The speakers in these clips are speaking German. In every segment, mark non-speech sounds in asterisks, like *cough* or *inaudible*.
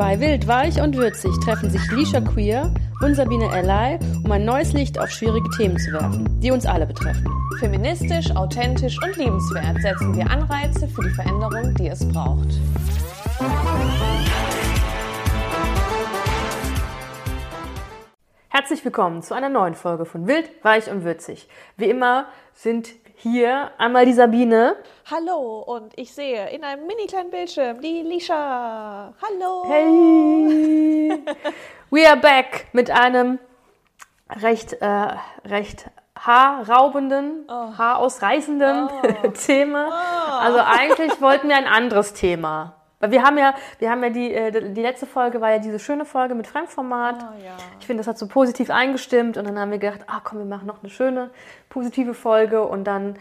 Bei Wild, Weich und Würzig treffen sich Lisha Queer und Sabine Ellay, um ein neues Licht auf schwierige Themen zu werfen, die uns alle betreffen. Feministisch, authentisch und liebenswert setzen wir Anreize für die Veränderung, die es braucht. Herzlich willkommen zu einer neuen Folge von Wild, Weich und Würzig. Wie immer sind hier einmal die Sabine. Hallo und ich sehe in einem mini kleinen Bildschirm die Lisha. Hallo. Hey! *laughs* We are back mit einem recht, äh, recht haarraubenden, Oh. haarausreißenden Oh. *laughs* Thema. Also eigentlich *laughs* wollten wir ein anderes Thema. Weil wir haben ja, wir haben ja die, äh, die letzte Folge war ja diese schöne Folge mit Fremdformat. Ah, ja. Ich finde, das hat so positiv eingestimmt und dann haben wir gedacht, ah komm, wir machen noch eine schöne, positive Folge und dann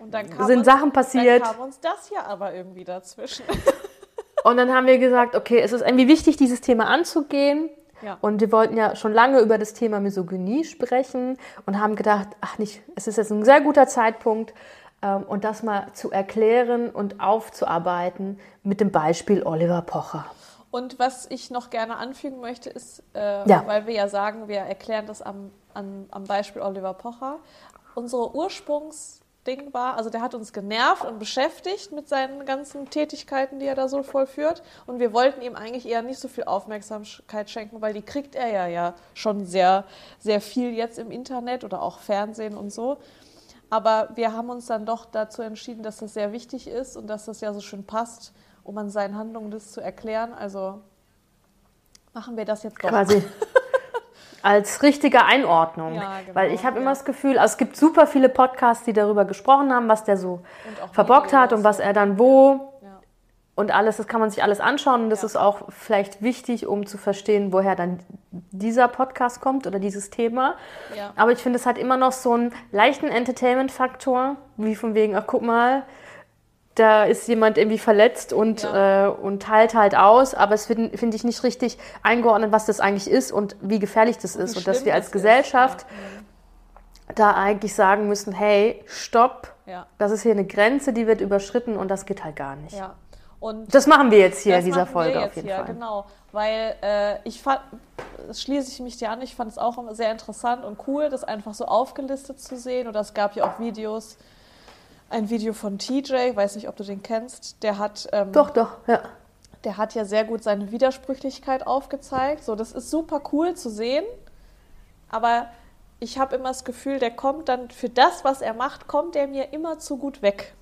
Und dann sind uns, Sachen passiert. Dann kam uns das hier aber irgendwie dazwischen. *laughs* Und dann haben wir gesagt, okay, es ist irgendwie wichtig, dieses Thema anzugehen. Ja. Und wir wollten ja schon lange über das Thema Misogynie sprechen und haben gedacht, ach nicht, es ist jetzt ein sehr guter Zeitpunkt, ähm, und das mal zu erklären und aufzuarbeiten mit dem Beispiel Oliver Pocher. Und was ich noch gerne anfügen möchte, ist, äh, Ja. weil wir ja sagen, wir erklären das am, an, am Beispiel Oliver Pocher. Unsere Ursprungsding war, also der hat uns genervt und beschäftigt mit seinen ganzen Tätigkeiten, die er da so vollführt. Und wir wollten ihm eigentlich eher nicht so viel Aufmerksamkeit schenken, weil die kriegt er ja, ja schon sehr, sehr viel jetzt im Internet oder auch Fernsehen und so. Aber wir haben uns dann doch dazu entschieden, dass das sehr wichtig ist und dass das ja so schön passt, um an seinen Handlungen das zu erklären. Also machen wir das jetzt doch. Quasi *laughs* als richtige Einordnung. Ja, genau, Weil ich habe immer ja. das Gefühl, also es gibt super viele Podcasts, die darüber gesprochen haben, was der so verbockt hat und was er dann wo Ja. und alles, das kann man sich alles anschauen und das ist auch vielleicht wichtig, um zu verstehen, woher dann dieser Podcast kommt oder dieses Thema. Aber ich finde, es hat immer noch so einen leichten Entertainment-Faktor, wie von wegen, ach guck mal, da ist jemand irgendwie verletzt und, Ja. äh, und teilt halt aus, aber es finde find ich nicht richtig eingeordnet, was das eigentlich ist und wie gefährlich das ist. Wie Und dass wir als das Gesellschaft Ja. da eigentlich sagen müssen, hey, stopp, Ja. das ist hier eine Grenze, die wird überschritten und das geht halt gar nicht. ja. Und Das machen wir jetzt hier in dieser Folge jetzt auf jeden hier, Fall. Genau, weil äh, ich fand, das schließe ich mich dir an, ich fand es auch sehr interessant und cool, das einfach so aufgelistet zu sehen. Oder es gab ja auch Videos, ein Video von TJ, weiß nicht, ob du den kennst, der hat ähm, Doch, doch, ja. der hat ja sehr gut seine Widersprüchlichkeit aufgezeigt. So, das ist super cool zu sehen, aber ich habe immer das Gefühl, der kommt dann für das, was er macht, kommt er mir immer zu gut weg.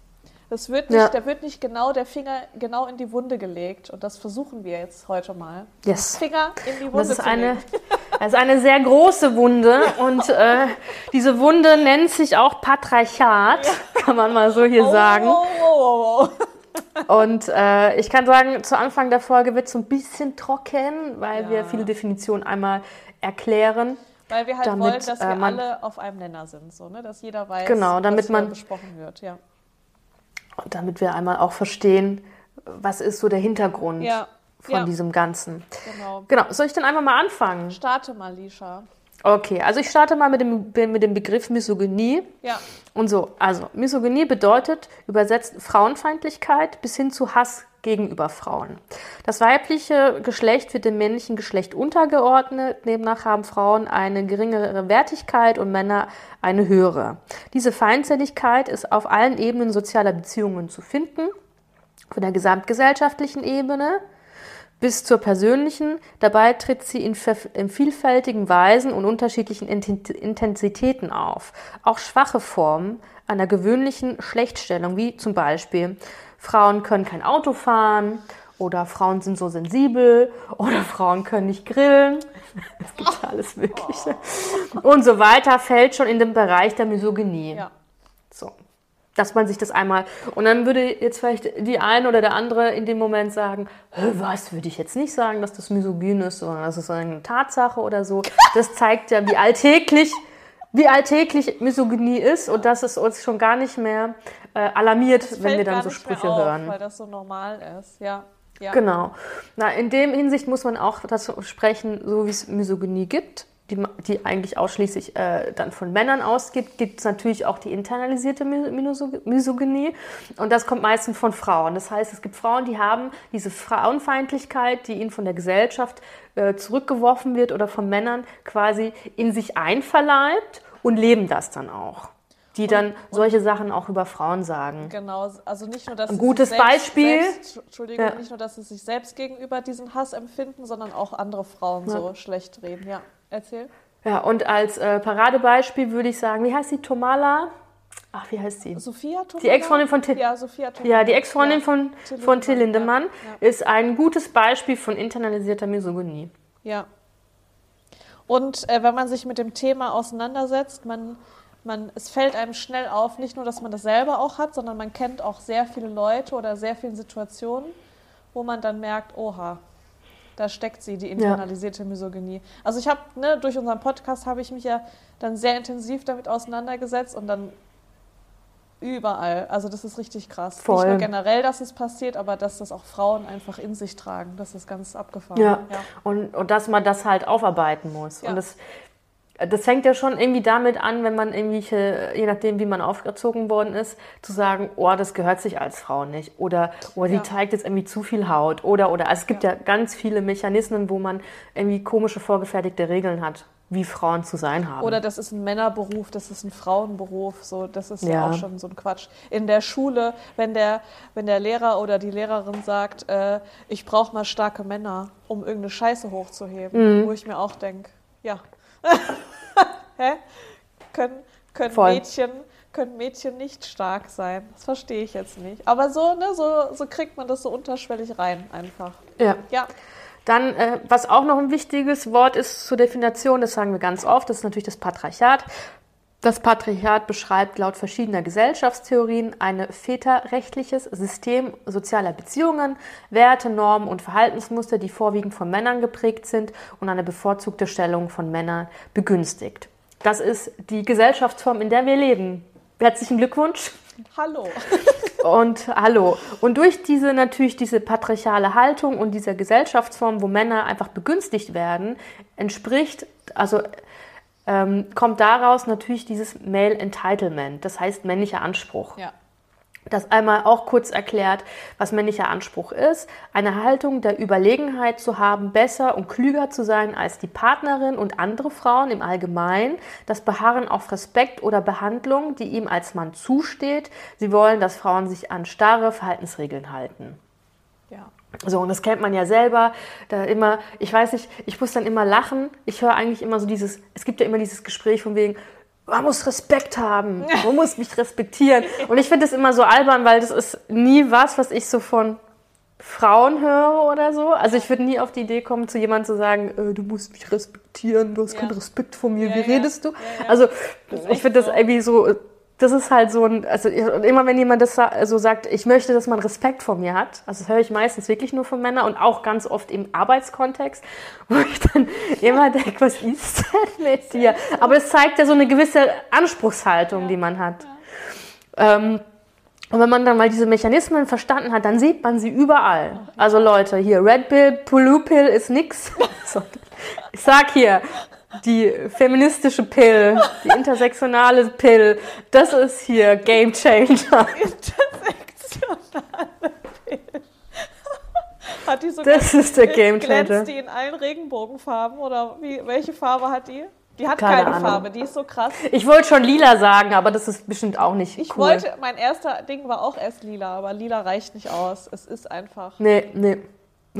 Das wird nicht, Ja. Da wird nicht genau der Finger genau in die Wunde gelegt und das versuchen wir jetzt heute mal. Yes. Finger in die Und Wunde Das ist eine, legen. *laughs* das ist eine sehr große Wunde und äh, diese Wunde nennt sich auch Patriarchat, kann man mal so hier sagen. Oh, oh, oh, oh. Und äh, ich kann sagen, zu Anfang der Folge wird es so ein bisschen trocken, weil Ja. wir viele Definitionen einmal erklären. Weil wir halt Damit, wollen, dass wir äh, man- alle auf einem Nenner sind, so, ne? dass jeder weiß, Genau, damit was man- besprochen wird. Ja. Damit wir einmal auch verstehen, was ist so der Hintergrund Ja, von ja. diesem Ganzen. Genau. Genau, soll ich dann einfach mal anfangen? Starte mal, Lisha. Okay, also ich starte mal mit dem, mit dem Begriff Misogynie. Ja. Und so, also Misogynie bedeutet übersetzt Frauenfeindlichkeit bis hin zu Hass gegenüber Frauen. Das weibliche Geschlecht wird dem männlichen Geschlecht untergeordnet. Demnach haben Frauen eine geringere Wertigkeit und Männer eine höhere. Diese Feindseligkeit ist auf allen Ebenen sozialer Beziehungen zu finden. Von der gesamtgesellschaftlichen Ebene bis zur persönlichen. Dabei tritt sie in, in vielfältigen Weisen und unterschiedlichen Inten- Intensitäten auf. Auch schwache Formen einer gewöhnlichen Schlechtstellung, wie zum Beispiel Frauen können kein Auto fahren oder Frauen sind so sensibel *laughs* oder Frauen können nicht grillen. *laughs* Es gibt ja alles Mögliche. Und so weiter fällt schon in den Bereich der Misogynie. Ja. So. Dass man sich das einmal. Und dann würde jetzt vielleicht die eine oder der andere in dem Moment sagen: "Hä, Was würde ich jetzt nicht sagen, dass das misogyn ist, sondern das ist eine Tatsache oder so. Das zeigt ja, wie alltäglich, wie alltäglich Misogynie ist und dass es uns schon gar nicht mehr äh, alarmiert, Das wenn wir dann gar so nicht mehr Sprüche auf, hören. Weil das so normal ist, ja. ja. Genau. Na, in dem Hinsicht muss man auch dazu sprechen, so wie es Misogynie gibt. die, die eigentlich ausschließlich äh, dann von Männern ausgibt, gibt es natürlich auch die internalisierte Misogynie. Und das kommt meistens von Frauen. Das heißt, es gibt Frauen, die haben diese Frauenfeindlichkeit, die ihnen von der Gesellschaft äh, zurückgeworfen wird oder von Männern quasi in sich einverleibt und leben das dann auch die dann und, solche Sachen auch über Frauen sagen. Genau, also nicht nur, dass ein gutes selbst, Beispiel. Selbst, Entschuldigung, ja. nicht nur, dass sie sich selbst gegenüber diesen Hass empfinden, sondern auch andere Frauen ja. so schlecht reden. Ja, erzähl. Ja, und als äh, Paradebeispiel würde ich sagen, wie heißt die Tomala? Ach, wie heißt sie? Sophia Tomala? Die Ex-Freundin von Till. Ja, Sophia Tomala. Ja, die Ex-Freundin ja. von, Till von Till Lindemann ist ein gutes Beispiel von internalisierter Misogynie. Ja. Und äh, wenn man sich mit dem Thema auseinandersetzt, man man, es fällt einem schnell auf, nicht nur, dass man das selber auch hat, sondern man kennt auch sehr viele Leute oder sehr viele Situationen, wo man dann merkt, oha, da steckt sie, die internalisierte ja. Misogynie. Also ich habe, ne, durch unseren Podcast habe ich mich ja dann sehr intensiv damit auseinandergesetzt und dann überall. Also das ist richtig krass. Voll. Nicht nur generell, dass es passiert, aber dass das auch Frauen einfach in sich tragen. Das ist ganz abgefahren. Ja, ja. Und, und dass man das halt aufarbeiten muss. Ja. Und das das fängt ja schon irgendwie damit an, wenn man irgendwelche, je nachdem, wie man aufgezogen worden ist, zu sagen, oh, das gehört sich als Frau nicht. Oder, oh, sie ja. zeigt jetzt irgendwie zu viel Haut. Oder, oder. Also es gibt ja. ja ganz viele Mechanismen, wo man irgendwie komische vorgefertigte Regeln hat wie Frauen zu sein haben. Oder das ist ein Männerberuf, das ist ein Frauenberuf, so das ist ja, ja auch schon so ein Quatsch. In der Schule, wenn der, wenn der Lehrer oder die Lehrerin sagt, äh, ich brauche mal starke Männer, um irgendeine Scheiße hochzuheben, mhm. wo ich mir auch denke, ja, *laughs* Hä? Können, können, Mädchen, können Mädchen nicht stark sein? Das verstehe ich jetzt nicht. Aber so, ne, so, so kriegt man das so unterschwellig rein einfach. Ja. ja. Dann, äh, was auch noch ein wichtiges Wort ist zur Definition, das sagen wir ganz oft, das ist natürlich das Patriarchat. Das Patriarchat beschreibt laut verschiedener Gesellschaftstheorien ein väterrechtliches System sozialer Beziehungen, Werte, Normen und Verhaltensmuster, die vorwiegend von Männern geprägt sind und eine bevorzugte Stellung von Männern begünstigt. Das ist die Gesellschaftsform, in der wir leben. Herzlichen Glückwunsch. Hallo. und hallo. Und durch diese natürlich diese patriarchale Haltung und dieser Gesellschaftsform, wo Männer einfach begünstigt werden, entspricht also ähm, kommt daraus natürlich dieses Male Entitlement, das heißt männlicher Anspruch. Ja. Das einmal auch kurz erklärt, was männlicher Anspruch ist. Eine Haltung der Überlegenheit zu haben, besser und klüger zu sein als die Partnerin und andere Frauen im Allgemeinen. Das Beharren auf Respekt oder Behandlung, die ihm als Mann zusteht. Sie wollen, dass Frauen sich an starre Verhaltensregeln halten. Ja. So, und das kennt man ja selber. Da immer, ich weiß nicht, ich muss dann immer lachen. Ich höre eigentlich immer so dieses, es gibt ja immer dieses Gespräch von wegen, man muss Respekt haben, *laughs* man muss mich respektieren. Und ich finde das immer so albern, weil das ist nie was, was ich so von Frauen höre oder so. Also ich würde nie auf die Idee kommen, zu jemandem zu sagen, äh, du musst mich respektieren, du hast ja. keinen Respekt vor mir, ja, wie ja. redest du? Also ich finde das irgendwie so das ist halt so ein, also immer wenn jemand das so sagt, ich möchte, dass man Respekt vor mir hat, also das höre ich meistens wirklich nur von Männern und auch ganz oft im Arbeitskontext, *laughs* wo ich dann immer denke, was ist denn mit dir? Aber es zeigt ja so eine gewisse Anspruchshaltung, die man hat. Ähm, und wenn man dann mal diese Mechanismen verstanden hat, dann sieht man sie überall. Also Leute, hier Red Pill, Blue Pill ist nix. *laughs* Ich sag hier, die feministische Pill, die intersektionale Pill, das ist hier Game Changer. Intersektionale Pill. Hat die so das ist der Game Changer. Glänzt die in allen Regenbogenfarben oder wie, welche Farbe hat die? Die hat keine, keine Farbe, die ist so krass. Ich wollte schon lila sagen, aber das ist bestimmt auch nicht ich cool. wollte, mein erster Ding war auch erst lila, aber lila reicht nicht aus. Es ist einfach. Nee, nee.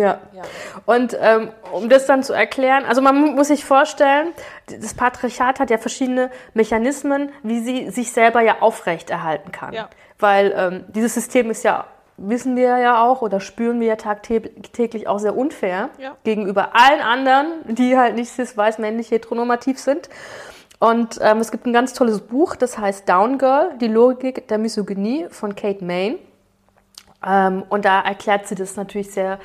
Ja. ja. Und ähm, um das dann zu erklären, also man muss sich vorstellen, das Patriarchat hat ja verschiedene Mechanismen, wie sie sich selber ja aufrechterhalten kann. Ja. Weil ähm, dieses System ist ja, wissen wir ja auch oder spüren wir ja tagtäglich auch sehr unfair ja. gegenüber allen anderen, die halt nicht cis-weiß, männlich, heteronormativ sind. Und ähm, es gibt ein ganz tolles Buch, das heißt Down Girl, die Logik der Misogynie von Kate Main. Ähm, und da erklärt sie das natürlich sehr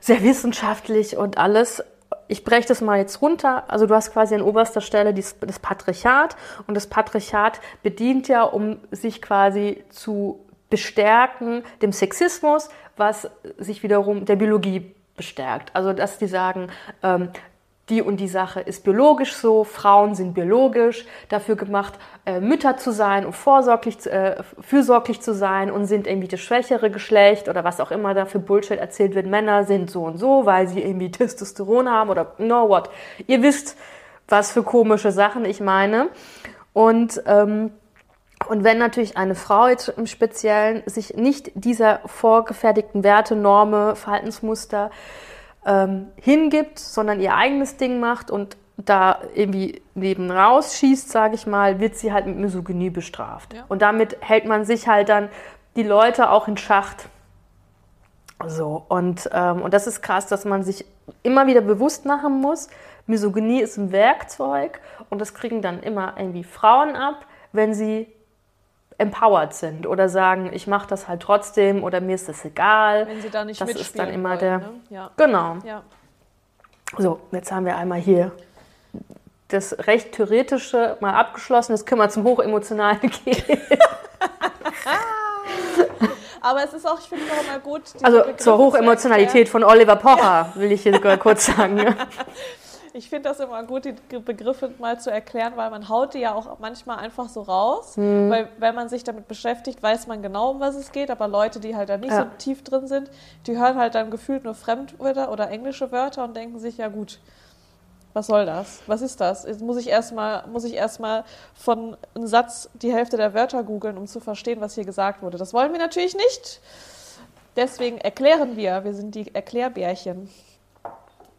sehr wissenschaftlich und alles. Ich breche das mal jetzt runter. Also du hast quasi an oberster Stelle das Patriarchat und das Patriarchat bedient ja, um sich quasi zu bestärken, dem Sexismus, was sich wiederum der Biologie bestärkt. Also dass die sagen, ähm, die und die Sache ist biologisch so, Frauen sind biologisch dafür gemacht, äh, Mütter zu sein und vorsorglich, äh, fürsorglich zu sein und sind irgendwie das schwächere Geschlecht oder was auch immer da für Bullshit erzählt wird. Männer sind so und so, weil sie irgendwie *laughs* Testosteron haben oder no what. Ihr wisst, was für komische Sachen ich meine. Und, ähm, und wenn natürlich eine Frau jetzt im Speziellen sich nicht dieser vorgefertigten Werte, Norme, Verhaltensmuster ähm, hingibt, sondern ihr eigenes Ding macht und da irgendwie neben rausschießt, sage ich mal, wird sie halt mit Misogynie bestraft. Ja. Und damit hält man sich halt dann die Leute auch in Schacht. So, und, ähm, und das ist krass, dass man sich immer wieder bewusst machen muss, Misogynie ist ein Werkzeug und das kriegen dann immer irgendwie Frauen ab, wenn sie empowered sind oder sagen, ich mache das halt trotzdem oder mir ist das egal. Wenn sie da nicht das ist dann immer wollen, der. Ne? Ja. Genau. Ja. So, jetzt haben wir einmal hier das recht theoretische mal abgeschlossen. Jetzt können wir zum Hochemotionalen *laughs* gehen. *laughs* Aber es ist auch, ich finde es auch immer gut. Also zur Hochemotionalität von Oliver Pocher will ich hier kurz sagen. *laughs* Ich finde das immer gut, die Begriffe mal zu erklären, weil man haut die ja auch manchmal einfach so raus. Mhm. Weil wenn man sich damit beschäftigt, weiß man genau, um was es geht. Aber Leute, die halt da nicht ja. so tief drin sind, die hören halt dann gefühlt nur Fremdwörter oder englische Wörter und denken sich, ja gut, was soll das? Was ist das? Jetzt muss ich erstmal erst von einem Satz die Hälfte der Wörter googeln, um zu verstehen, was hier gesagt wurde. Das wollen wir natürlich nicht. Deswegen erklären wir. Wir sind die Erklärbärchen.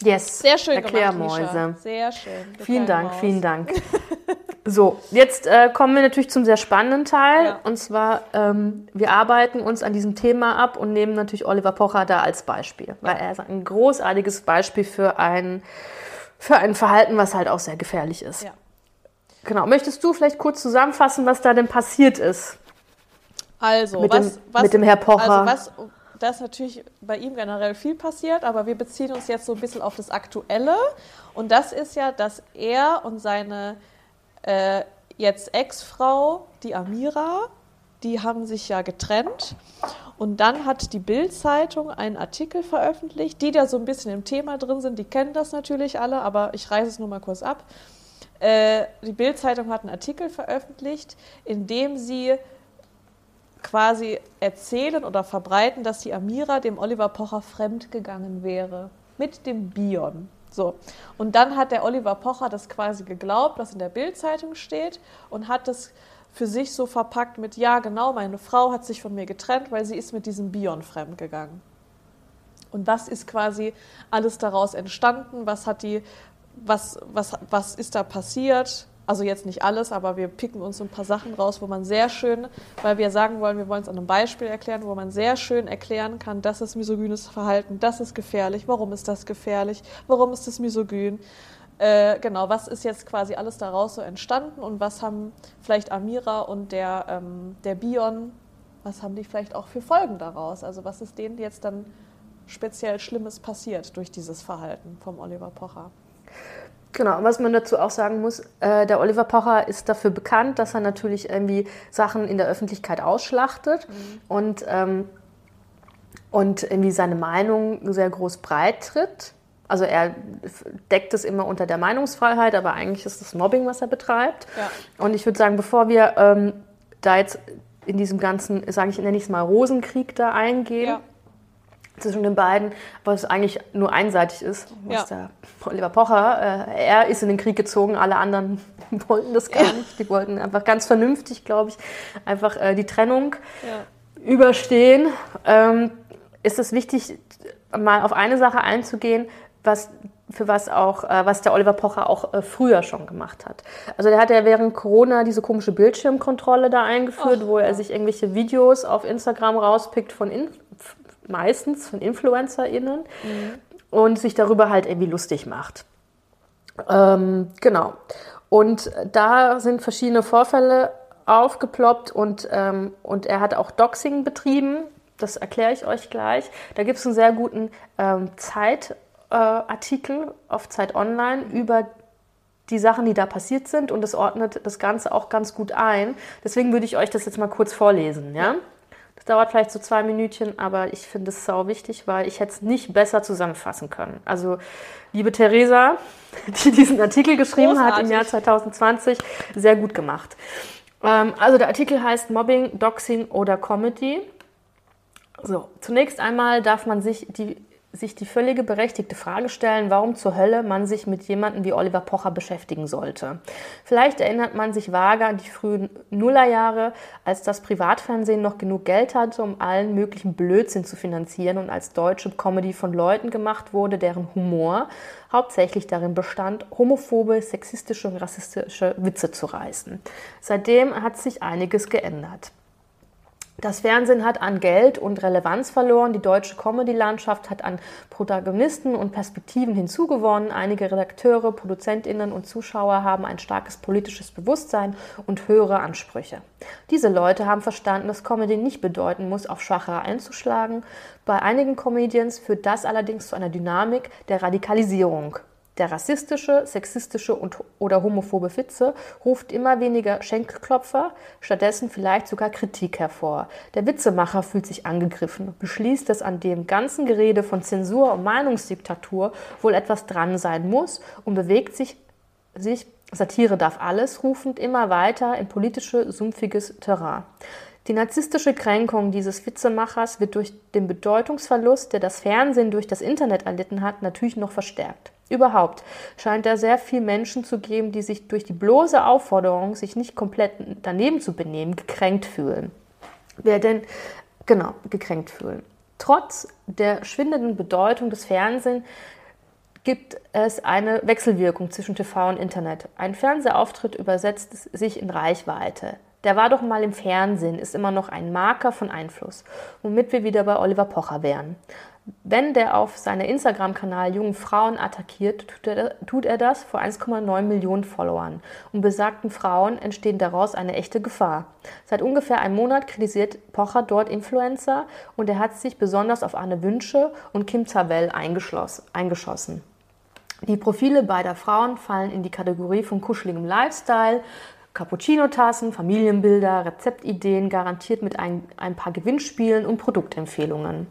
Yes. Sehr schön Erklärmäuse. Gemacht, Sehr schön. Vielen Dank, Maus. *laughs* vielen Dank. so, jetzt äh, kommen wir natürlich zum sehr spannenden Teil. Ja. Und zwar, ähm, wir arbeiten uns an diesem Thema ab und nehmen natürlich Oliver Pocher da als Beispiel. Weil er ist ein großartiges Beispiel für ein, für ein Verhalten, was halt auch sehr gefährlich ist. Ja. Genau. Möchtest du vielleicht kurz zusammenfassen, was da denn passiert ist? Also, mit, was, dem, was, mit dem Herr Pocher. Also was, da ist natürlich bei ihm generell viel passiert, aber wir beziehen uns jetzt so ein bisschen auf das Aktuelle. Und das ist ja, dass er und seine äh, jetzt Ex-Frau, die Amira, die haben sich ja getrennt. Und dann hat die Bild-Zeitung einen Artikel veröffentlicht. Die, da so ein bisschen im Thema drin sind, die kennen das natürlich alle, aber ich reiße es nur mal kurz ab. Äh, die Bild-Zeitung hat einen Artikel veröffentlicht, in dem sie quasi erzählen oder verbreiten, dass die Amira dem Oliver Pocher fremdgegangen wäre. Mit dem Bion. So. Und dann hat der Oliver Pocher das quasi geglaubt, was in der Bildzeitung steht, und hat das für sich so verpackt mit, ja, genau, meine Frau hat sich von mir getrennt, weil sie ist mit diesem Bion fremdgegangen. Und was ist quasi alles daraus entstanden? Was hat die, was, was, was ist da passiert? Also jetzt nicht alles, aber wir picken uns so ein paar Sachen raus, wo man sehr schön, weil wir sagen wollen, wir wollen es an einem Beispiel erklären, wo man sehr schön erklären kann, das ist misogynes Verhalten, das ist gefährlich, warum ist das gefährlich, warum ist das misogyn. Äh, genau, was ist jetzt quasi alles daraus so entstanden und was haben vielleicht Amira und der, ähm, der Bion, was haben die vielleicht auch für Folgen daraus? Also was ist denen jetzt dann speziell Schlimmes passiert durch dieses Verhalten vom Oliver Pocher? Genau, was man dazu auch sagen muss, äh, der Oliver Pocher ist dafür bekannt, dass er natürlich irgendwie Sachen in der Öffentlichkeit ausschlachtet mhm. und, ähm, und irgendwie seine Meinung sehr groß breit tritt. Also er deckt es immer unter der Meinungsfreiheit, aber eigentlich ist das Mobbing, was er betreibt. Ja. Und ich würde sagen, bevor wir ähm, da jetzt in diesem ganzen, sage ich, nenne ich es mal Rosenkrieg da eingehen, ja zwischen den beiden, was eigentlich nur einseitig ist. Ja. Der Oliver Pocher, äh, er ist in den Krieg gezogen, alle anderen *laughs* wollten das gar ja. nicht. Die wollten einfach ganz vernünftig, glaube ich, einfach äh, die Trennung ja. überstehen. Ähm, ist es wichtig, mal auf eine Sache einzugehen, was für was auch, äh, was der Oliver Pocher auch äh, früher schon gemacht hat. Also der hat ja während Corona diese komische Bildschirmkontrolle da eingeführt, Och, wo er sich irgendwelche Videos auf Instagram rauspickt von in meistens von InfluencerInnen mhm. und sich darüber halt irgendwie lustig macht. Ähm, genau. Und da sind verschiedene Vorfälle aufgeploppt und, ähm, und er hat auch Doxing betrieben. Das erkläre ich euch gleich. Da gibt es einen sehr guten ähm, Zeitartikel äh, auf Zeit Online über die Sachen, die da passiert sind und es ordnet das Ganze auch ganz gut ein. Deswegen würde ich euch das jetzt mal kurz vorlesen. Ja? Das dauert vielleicht so zwei Minütchen, aber ich finde es sau wichtig, weil ich hätte es nicht besser zusammenfassen können. Also, liebe Theresa, *laughs* die diesen Artikel geschrieben Großartig. hat im Jahr 2020, sehr gut gemacht. Ähm, also der Artikel heißt Mobbing, Doxing oder Comedy. So, zunächst einmal darf man sich die sich die völlige berechtigte Frage stellen, warum zur Hölle man sich mit jemandem wie Oliver Pocher beschäftigen sollte. Vielleicht erinnert man sich vage an die frühen Nullerjahre, als das Privatfernsehen noch genug Geld hatte, um allen möglichen Blödsinn zu finanzieren und als deutsche Comedy von Leuten gemacht wurde, deren Humor hauptsächlich darin bestand, homophobe, sexistische und rassistische Witze zu reißen. Seitdem hat sich einiges geändert. Das Fernsehen hat an Geld und Relevanz verloren, die deutsche Comedy-Landschaft hat an Protagonisten und Perspektiven hinzugewonnen, einige Redakteure, Produzentinnen und Zuschauer haben ein starkes politisches Bewusstsein und höhere Ansprüche. Diese Leute haben verstanden, dass Comedy nicht bedeuten muss, auf Schwachere einzuschlagen. Bei einigen Comedians führt das allerdings zu einer Dynamik der Radikalisierung. Der rassistische, sexistische und, oder homophobe Witze ruft immer weniger Schenkklopfer, stattdessen vielleicht sogar Kritik hervor. Der Witzemacher fühlt sich angegriffen, beschließt, dass an dem ganzen Gerede von Zensur und Meinungsdiktatur wohl etwas dran sein muss und bewegt sich, sich Satire darf alles, rufend immer weiter in politische, sumpfiges Terrain. Die narzisstische Kränkung dieses Witzemachers wird durch den Bedeutungsverlust, der das Fernsehen durch das Internet erlitten hat, natürlich noch verstärkt. Überhaupt scheint da sehr viel Menschen zu geben, die sich durch die bloße Aufforderung, sich nicht komplett daneben zu benehmen, gekränkt fühlen. Wer denn, genau, gekränkt fühlen. Trotz der schwindenden Bedeutung des Fernsehens gibt es eine Wechselwirkung zwischen TV und Internet. Ein Fernsehauftritt übersetzt sich in Reichweite. Der war doch mal im Fernsehen, ist immer noch ein Marker von Einfluss, womit wir wieder bei Oliver Pocher wären. Wenn der auf seinem Instagram-Kanal jungen Frauen attackiert, tut er, das vor 1,9 Millionen Followern. Und besagten Frauen entstehen daraus eine echte Gefahr. Seit ungefähr einem Monat kritisiert Pocher dort Influencer und er hat sich besonders auf Anne Wünsche und Kim Zawell eingeschossen. Die Profile beider Frauen fallen in die Kategorie von kuscheligem Lifestyle, Cappuccino-Tassen, Familienbilder, Rezeptideen, garantiert mit ein, ein paar Gewinnspielen und Produktempfehlungen.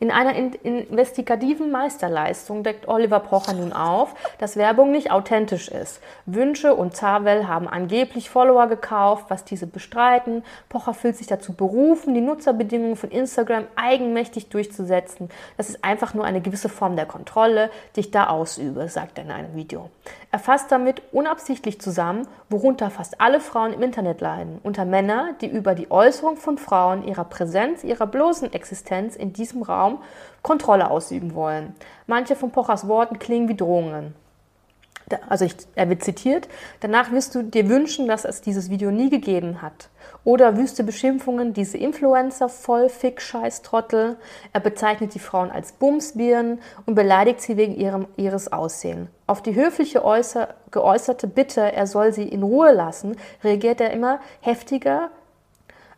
In einer investigativen Meisterleistung deckt Oliver Pocher nun auf, dass Werbung nicht authentisch ist. Wünsche und Zawell haben angeblich Follower gekauft, was diese bestreiten. Pocher fühlt sich dazu berufen, die Nutzerbedingungen von Instagram eigenmächtig durchzusetzen. Das ist einfach nur eine gewisse Form der Kontrolle, die ich da ausübe, sagt er in einem Video. Er fasst damit unabsichtlich zusammen, worunter fast alle Frauen im Internet leiden. Unter Männer, die über die Äußerung von Frauen, ihrer Präsenz, ihrer bloßen Existenz in diesem Raum Raum Kontrolle ausüben wollen. Manche von Pochers Worten klingen wie Drohungen. Also ich, er wird zitiert, danach wirst du dir wünschen, dass es dieses Video nie gegeben hat. Oder wüste Beschimpfungen, diese Influencer voll Fick, Scheiß, Trottel. Er bezeichnet die Frauen als Bumsbirnen und beleidigt sie wegen ihrem, ihres Aussehen. Auf die höfliche äußer, geäußerte Bitte, er soll sie in Ruhe lassen, reagiert er immer heftiger,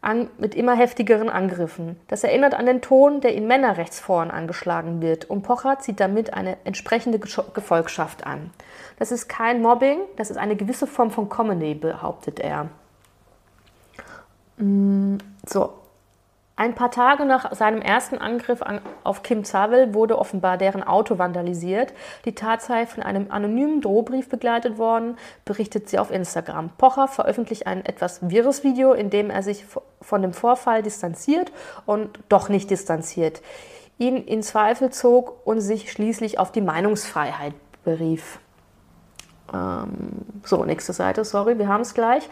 an, mit immer heftigeren Angriffen. Das erinnert an den Ton, der in Männerrechtsforen angeschlagen wird und Pocher zieht damit eine entsprechende Gefolgschaft an. Das ist kein Mobbing, das ist eine gewisse Form von Comedy, behauptet er. Mm, so, ein paar Tage nach seinem ersten Angriff auf Kim Zawel wurde offenbar deren Auto vandalisiert. Die Tat sei von einem anonymen Drohbrief begleitet worden, berichtet sie auf Instagram. Pocher veröffentlicht ein etwas wirres Video, in dem er sich von dem Vorfall distanziert und doch nicht distanziert, ihn in Zweifel zog und sich schließlich auf die Meinungsfreiheit berief. Ähm, so, nächste Seite, sorry, wir haben es gleich.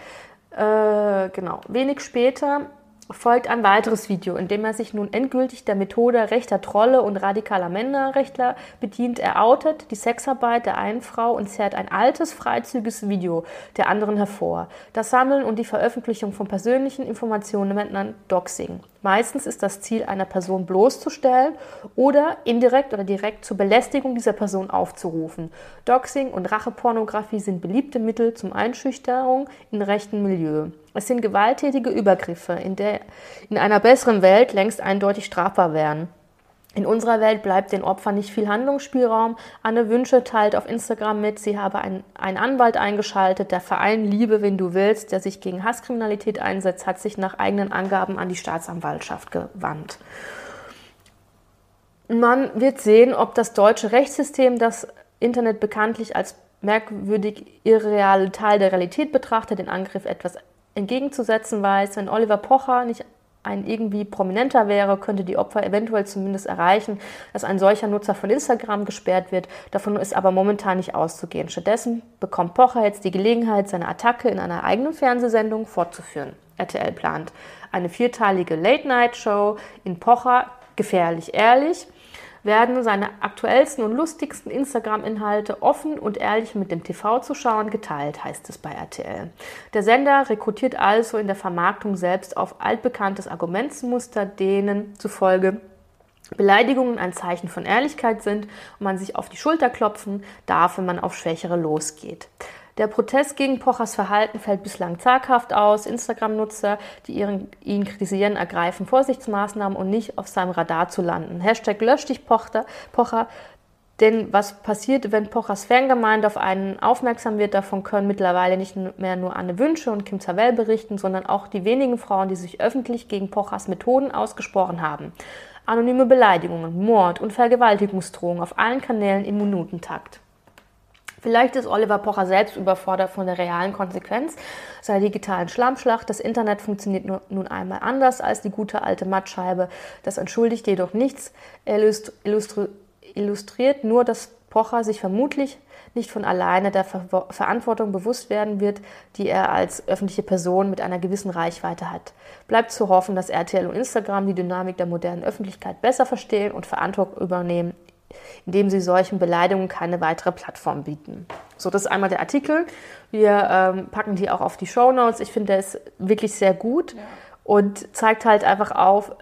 Äh, genau, wenig später folgt ein weiteres Video, in dem er sich nun endgültig der Methode rechter Trolle und radikaler Männerrechtler bedient. Er outet die Sexarbeit der einen Frau und zerrt ein altes, freizügiges Video der anderen hervor. Das Sammeln und die Veröffentlichung von persönlichen Informationen nennt man Doxing. Meistens ist das Ziel, einer Person bloßzustellen oder indirekt oder direkt zur Belästigung dieser Person aufzurufen. Doxing und Rachepornografie sind beliebte Mittel zum Einschüchterung in rechten Milieu. Es sind gewalttätige Übergriffe, in der in einer besseren Welt längst eindeutig strafbar wären. In unserer Welt bleibt den Opfern nicht viel Handlungsspielraum. Anne Wünsche teilt auf Instagram mit, sie habe einen, einen Anwalt eingeschaltet. Der Verein Liebe, wen du willst, der sich gegen Hasskriminalität einsetzt, hat sich nach eigenen Angaben an die Staatsanwaltschaft gewandt. Man wird sehen, ob das deutsche Rechtssystem das Internet bekanntlich als merkwürdig irreale Teil der Realität betrachtet, den Angriff etwas entgegenzusetzen weiß. Wenn Oliver Pocher nicht ein irgendwie prominenter wäre, könnte die Opfer eventuell zumindest erreichen, dass ein solcher Nutzer von Instagram gesperrt wird. Davon ist aber momentan nicht auszugehen. Stattdessen bekommt Pocher jetzt die Gelegenheit, seine Attacke in einer eigenen Fernsehsendung fortzuführen. RTL plant eine vierteilige Late-Night-Show in Pocher, gefährlich ehrlich werden seine aktuellsten und lustigsten Instagram-Inhalte offen und ehrlich mit dem TV-Zuschauern geteilt, heißt es bei RTL. Der Sender rekrutiert also in der Vermarktung selbst auf altbekanntes Argumentsmuster, denen zufolge Beleidigungen ein Zeichen von Ehrlichkeit sind und man sich auf die Schulter klopfen darf, wenn man auf Schwächere losgeht. Der Protest gegen Pochers Verhalten fällt bislang zaghaft aus. Instagram-Nutzer, die ihren, ihn kritisieren, ergreifen Vorsichtsmaßnahmen, um nicht auf seinem Radar zu landen. Hashtag lösch dich Pocher, Pocher. Denn was passiert, wenn Pochers Fangemeinde auf einen aufmerksam wird, davon können mittlerweile nicht mehr nur Anne Wünsche und Kim Zawell berichten, sondern auch die wenigen Frauen, die sich öffentlich gegen Pochers Methoden ausgesprochen haben. Anonyme Beleidigungen, Mord und Vergewaltigungsdrohungen auf allen Kanälen im Minutentakt. Vielleicht ist Oliver Pocher selbst überfordert von der realen Konsequenz seiner digitalen Schlammschlacht. Das Internet funktioniert nun einmal anders als die gute alte Mattscheibe. Das entschuldigt jedoch nichts, illustri illustriert nur, dass Pocher sich vermutlich nicht von alleine der Ver Verantwortung bewusst werden wird, die er als öffentliche Person mit einer gewissen Reichweite hat. Bleibt zu hoffen, dass RTL und Instagram die Dynamik der modernen Öffentlichkeit besser verstehen und Verantwortung übernehmen indem sie solchen Beleidigungen keine weitere Plattform bieten. So, das ist einmal der Artikel. Wir ähm, packen die auch auf die Show Notes. Ich finde, der ist wirklich sehr gut ja. und zeigt halt einfach auf,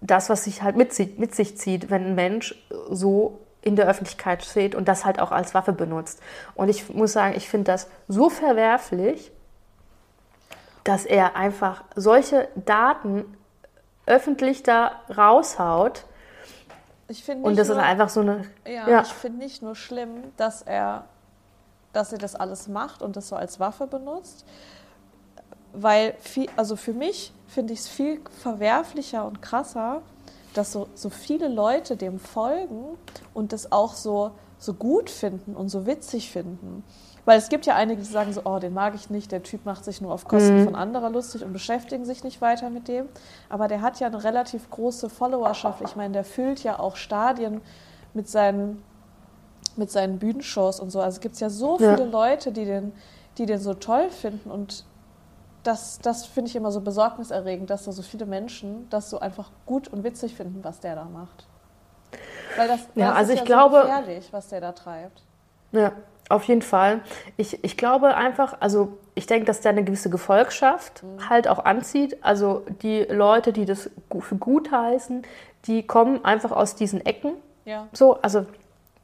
das, was sich halt mit, mit sich zieht, wenn ein Mensch so in der Öffentlichkeit steht und das halt auch als Waffe benutzt. Und ich muss sagen, ich finde das so verwerflich, dass er einfach solche Daten öffentlich da raushaut ich finde Und das nur, ist einfach so eine. Ja, ja. ich finde nicht nur schlimm, dass er, dass er das alles macht und das so als Waffe benutzt, weil viel, also für mich finde ich es viel verwerflicher und krasser, dass so, so viele Leute dem folgen und das auch so, so gut finden und so witzig finden. Weil es gibt ja einige, die sagen so, oh, den mag ich nicht, der Typ macht sich nur auf Kosten mhm. von anderer lustig und beschäftigen sich nicht weiter mit dem. Aber der hat ja eine relativ große Followerschaft. Ich meine, der füllt ja auch Stadien mit seinen, mit seinen Bühnenshows und so. Also es gibt ja so viele ja. Leute, die den, die den so toll finden und das, das finde ich immer so besorgniserregend, dass da so viele Menschen das so einfach gut und witzig finden, was der da macht. Weil das, ja, das also ist ich ja glaube, so gefährlich, was der da treibt. Ja, auf jeden Fall. Ich, ich glaube einfach, also ich denke, dass der eine gewisse Gefolgschaft mhm. halt auch anzieht. Also die Leute, die das für gut heißen, die kommen einfach aus diesen Ecken. Ja. So, also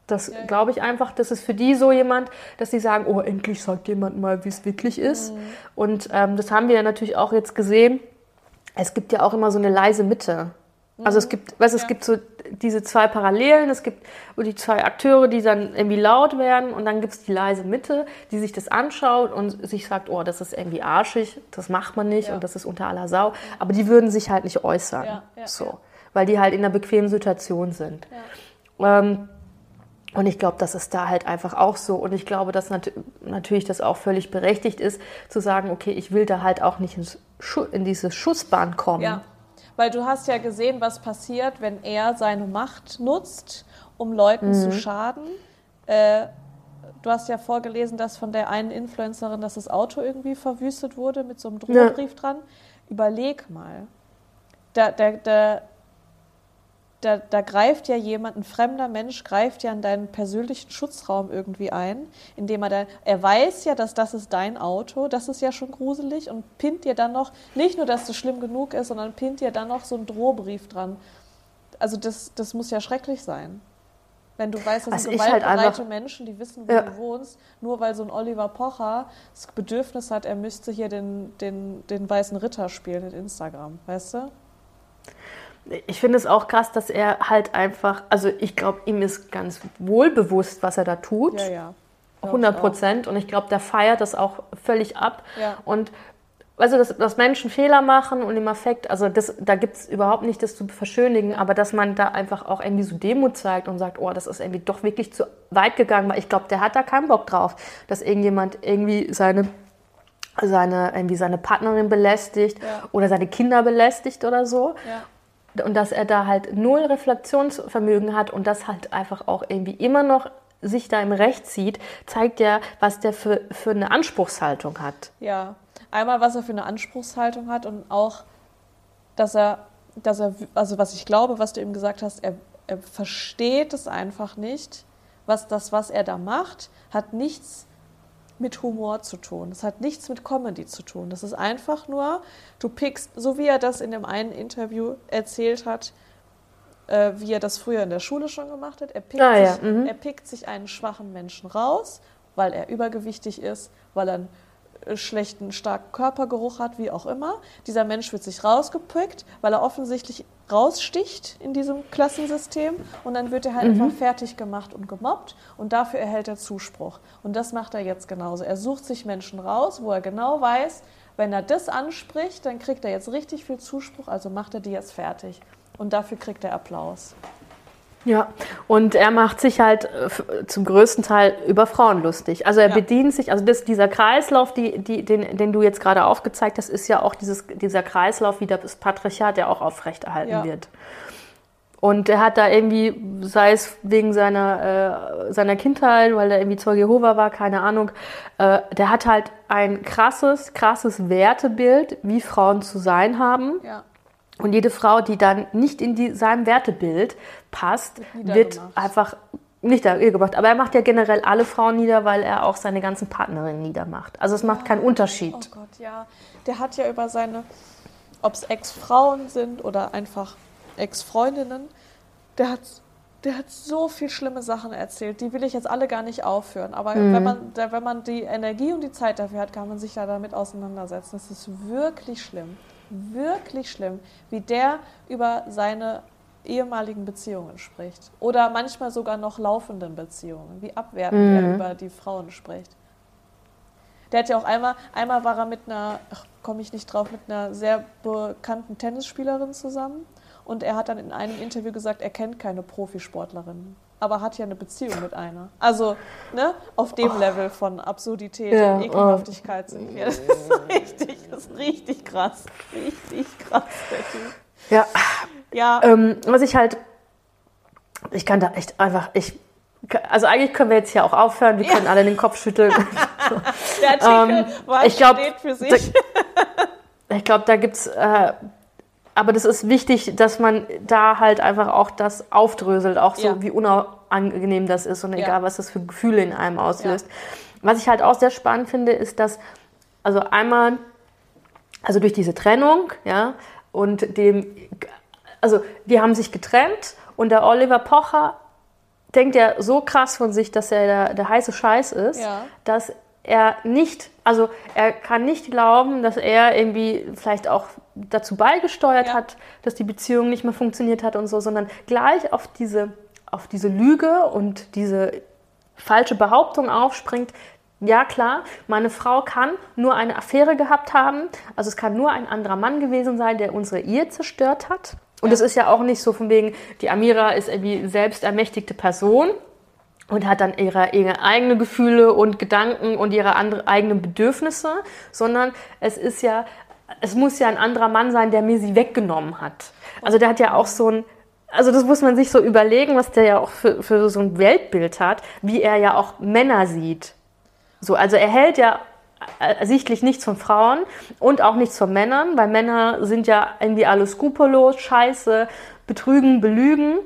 das ja, ja. glaube ich einfach, das ist für die so jemand, dass sie sagen, oh, endlich sagt jemand mal, wie es wirklich ist. Mhm. Und ähm, das haben wir ja natürlich auch jetzt gesehen. Es gibt ja auch immer so eine leise Mitte. Also es gibt, weißt, ja. es gibt so diese zwei Parallelen, es gibt die zwei Akteure, die dann irgendwie laut werden und dann gibt es die leise Mitte, die sich das anschaut und sich sagt, oh, das ist irgendwie arschig, das macht man nicht ja. und das ist unter aller Sau. Aber die würden sich halt nicht äußern. Ja, so. Weil die halt in einer bequemen Situation sind. Ähm, und ich glaube, das ist da halt einfach auch so. Und ich glaube, dass nat natürlich das auch völlig berechtigt ist, zu sagen, okay, ich will da halt auch nicht in diese Schussbahn kommen. Weil du hast ja gesehen, was passiert, wenn er seine Macht nutzt, um Leuten mhm. zu schaden. Äh, du hast ja vorgelesen, dass von der einen Influencerin, dass das Auto irgendwie verwüstet wurde mit so einem Drohbrief ja. dran. Überleg mal. Da, da, da, da, da greift ja jemand, ein fremder Mensch greift ja in deinen persönlichen Schutzraum irgendwie ein, indem er da, er weiß ja, dass das ist dein Auto, das ist ja schon gruselig und pinnt dir dann noch, nicht nur, dass das schlimm genug ist, sondern pinnt dir dann noch so einen Drohbrief dran. Also das, das muss ja schrecklich sein. Wenn du weißt, das sind halt gewaltbereite halt Menschen, die wissen, wo ja. du wohnst, nur weil so ein Oliver Pocher das Bedürfnis hat, er müsste hier den, den, den weißen Ritter spielen in Instagram, weißt du? Ich finde es auch krass, dass er halt einfach, also ich glaube, ihm ist ganz wohl bewusst, was er da tut. Ja, ja. 100 Prozent. Und ich glaube, der feiert das auch völlig ab. Ja. Und also, dass, dass Menschen Fehler machen und im Affekt, also das, da gibt es überhaupt nicht das zu verschönigen, aber dass man da einfach auch irgendwie so Demut zeigt und sagt, oh, das ist irgendwie doch wirklich zu weit gegangen, weil ich glaube, der hat da keinen Bock drauf, dass irgendjemand irgendwie seine seine, irgendwie seine Partnerin belästigt Ja. oder seine Kinder belästigt oder so. Ja. Und dass er da halt null Reflexionsvermögen hat und das halt einfach auch irgendwie immer noch sich da im Recht zieht, zeigt ja, was der für, für eine Anspruchshaltung hat. Ja, einmal, was er für eine Anspruchshaltung hat und auch, dass er, dass er, also was ich glaube, was du eben gesagt hast, er, er versteht es einfach nicht, was das, was er da macht, hat nichts mit Humor zu tun. Das hat nichts mit Comedy zu tun. Das ist einfach nur, du pickst, so wie er das in dem einen Interview erzählt hat, äh, wie er das früher in der Schule schon gemacht hat. Er pickt, Ah, ja, sich, mhm. er pickt sich einen schwachen Menschen raus, weil er übergewichtig ist, weil er einen äh, schlechten, starken Körpergeruch hat, wie auch immer. Dieser Mensch wird sich rausgepickt, weil er offensichtlich raussticht in diesem Klassensystem und dann wird er halt einfach fertig gemacht und gemobbt und dafür erhält er Zuspruch. Und das macht er jetzt genauso. Er sucht sich Menschen raus, wo er genau weiß, wenn er das anspricht, dann kriegt er jetzt richtig viel Zuspruch, also macht er die jetzt fertig. Und dafür kriegt er Applaus. Ja, und er macht sich halt äh, zum größten Teil über Frauen lustig. Also er Ja. bedient sich, also das, dieser Kreislauf, die, die, den, den du jetzt gerade aufgezeigt hast, ist ja auch dieses, dieser Kreislauf, wie das Patriarchat ja auch aufrechterhalten Ja. wird. Und er hat da irgendwie, sei es wegen seiner, äh, seiner Kindheit, weil er irgendwie Zeuge Jehova war, keine Ahnung, äh, der hat halt ein krasses, krasses Wertebild, wie Frauen zu sein haben. Ja. Und jede Frau, die dann nicht in die, seinem Wertebild passt, Wird einfach nicht niedergemacht. Aber er macht ja generell alle Frauen nieder, weil er auch seine ganzen Partnerinnen niedermacht. Also es macht keinen Unterschied. Oh Gott, ja. Der hat ja über seine, ob es Ex-Frauen sind oder einfach Ex-Freundinnen, der hat, der hat so viel schlimme Sachen erzählt. Die will ich jetzt alle gar nicht aufführen. Aber Mhm. wenn, man, wenn man die Energie und die Zeit dafür hat, kann man sich da damit auseinandersetzen. Das ist wirklich schlimm. Wirklich schlimm, wie der über seine ehemaligen Beziehungen spricht. Oder manchmal sogar noch laufenden Beziehungen. Wie abwertend Mhm. er über die Frauen spricht. Der hat ja auch einmal, einmal war er mit einer, komme ich nicht drauf, mit einer sehr bekannten Tennisspielerin zusammen. Und er hat dann in einem Interview gesagt, er kennt keine Profisportlerinnen, aber hat ja eine Beziehung mit einer. Also, ne, auf dem Level von Absurdität Ja, und Ekelhaftigkeit sind wir. Das ist *laughs* richtig, das ist richtig krass. Richtig krass, der Typ. Ja, Ja, ähm, was ich halt, ich kann da echt einfach, ich, also eigentlich können wir jetzt hier auch aufhören, wir können alle den Kopf schütteln. *laughs* der Artikel ähm, war, ich glaub, steht für sich. *laughs* Ich glaube, da gibt's, äh, aber das ist wichtig, dass man da halt einfach auch das aufdröselt, auch so Ja. wie unangenehm das ist und Ja. egal, was das für Gefühle in einem auslöst. Was ich halt auch sehr spannend finde, ist, dass, also einmal, also durch diese Trennung, ja, und dem, also die haben sich getrennt und der Oliver Pocher denkt ja so krass von sich, dass er der, der heiße Scheiß ist, Ja. dass er nicht, also er kann nicht glauben, dass er irgendwie vielleicht auch dazu beigesteuert Ja. hat, dass die Beziehung nicht mehr funktioniert hat und so, sondern gleich auf diese, auf diese Lüge und diese falsche Behauptung aufspringt. Ja klar, meine Frau kann nur eine Affäre gehabt haben, also es kann nur ein anderer Mann gewesen sein, der unsere Ehe zerstört hat. Und es ist ja auch nicht so von wegen, die Amira ist irgendwie selbst ermächtigte Person und hat dann ihre, ihre eigenen Gefühle und Gedanken und ihre andere, eigenen Bedürfnisse, sondern es ist ja, es muss ja ein anderer Mann sein, der mir sie weggenommen hat. Also der hat ja auch so ein, also das muss man sich so überlegen, was der ja auch für, für so ein Weltbild hat, wie er ja auch Männer sieht. So, also er hält ja ersichtlich nichts von Frauen und auch nichts von Männern, weil Männer sind ja irgendwie alle skrupellos, scheiße, betrügen, belügen.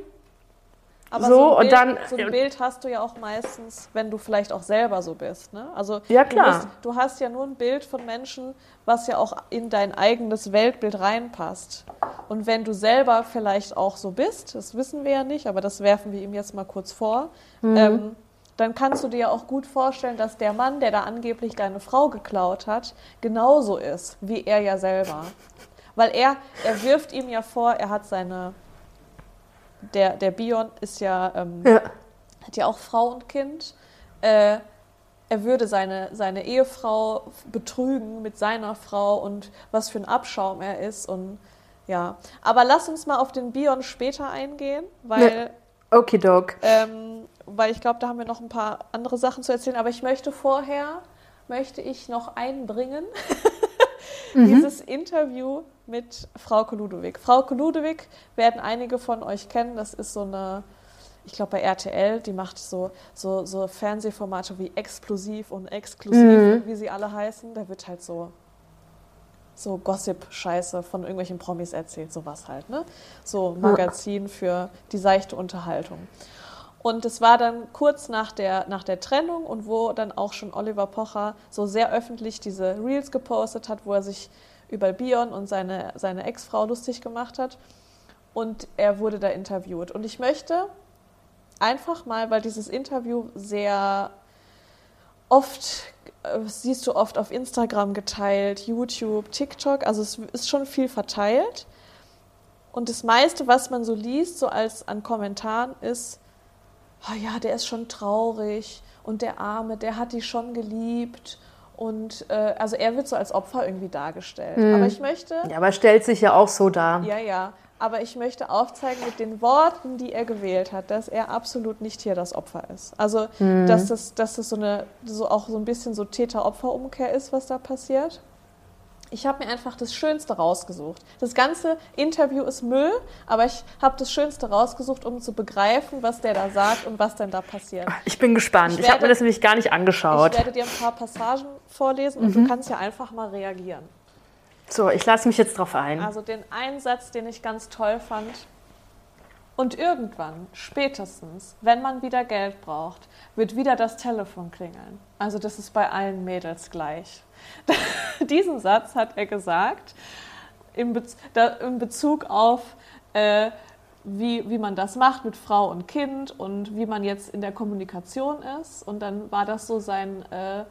Aber So, so, ein und Bild, dann- so ein Bild hast du ja auch meistens, wenn du vielleicht auch selber so bist. Ne? Also Ja, klar. Du, bist, du hast ja nur ein Bild von Menschen, was ja auch in dein eigenes Weltbild reinpasst. Und wenn du selber vielleicht auch so bist, das wissen wir ja nicht, aber das werfen wir ihm jetzt mal kurz vor, Mhm. ähm, dann kannst du dir ja auch gut vorstellen, dass der Mann, der da angeblich deine Frau geklaut hat, genauso ist wie er ja selber. Weil er, er wirft ihm ja vor, er hat seine, der, der Bion ist ja, ähm, Ja. hat ja auch Frau und Kind. Äh, er würde seine, seine Ehefrau betrügen mit seiner Frau und was für ein Abschaum er ist und ja. Aber lass uns mal auf den Bion später eingehen, weil Okidok. ähm, weil ich glaube, da haben wir noch ein paar andere Sachen zu erzählen. Aber ich möchte vorher, möchte ich noch einbringen, *laughs* dieses Interview mit Frau Ludewig. Frau Ludewig werden einige von euch kennen. Das ist so eine, ich glaube bei RTL, die macht so, so, so Fernsehformate wie Explosiv und Exklusiv, Mhm. wie sie alle heißen. Da wird halt so so Gossip-Scheiße von irgendwelchen Promis erzählt, sowas halt, ne? So Magazin für die seichte Unterhaltung. Und es war dann kurz nach der, nach der Trennung und wo dann auch schon Oliver Pocher so sehr öffentlich diese Reels gepostet hat, wo er sich über Bion und seine, seine Ex-Frau lustig gemacht hat. Und er wurde da interviewt. Und ich möchte einfach mal, weil dieses Interview sehr oft, äh, siehst du oft auf Instagram geteilt, YouTube, TikTok, also es ist schon viel verteilt. Und das meiste, was man so liest, so als an Kommentaren, ist, oh ja, der ist schon traurig und der Arme, der hat die schon geliebt. Und äh, also er wird so als Opfer irgendwie dargestellt. Aber ich möchte, Ja, aber stellt sich ja auch so dar. ja, ja, aber ich möchte aufzeigen mit den Worten, die er gewählt hat, dass er absolut nicht hier das Opfer ist. Also, dass das, dass das so eine, so auch so ein bisschen so Täter-Opfer-Umkehr ist, was da passiert. Ich habe mir einfach das Schönste rausgesucht. Das ganze Interview ist Müll, aber ich habe das Schönste rausgesucht, um zu begreifen, was der da sagt und was denn da passiert. Ich bin gespannt. Ich Ich, habe mir das nämlich gar nicht angeschaut. Ich werde dir ein paar Passagen vorlesen und du kannst ja einfach mal reagieren. So, ich lasse mich jetzt drauf ein. Also den einen Satz, den ich ganz toll fand. Und irgendwann, spätestens, wenn man wieder Geld braucht, wird wieder das Telefon klingeln. Also das ist bei allen Mädels gleich. *laughs* Diesen Satz hat er gesagt in, Bez da, in Bezug auf, äh, wie, wie man das macht mit Frau und Kind und wie man jetzt in der Kommunikation ist. Und dann war das so sein, äh,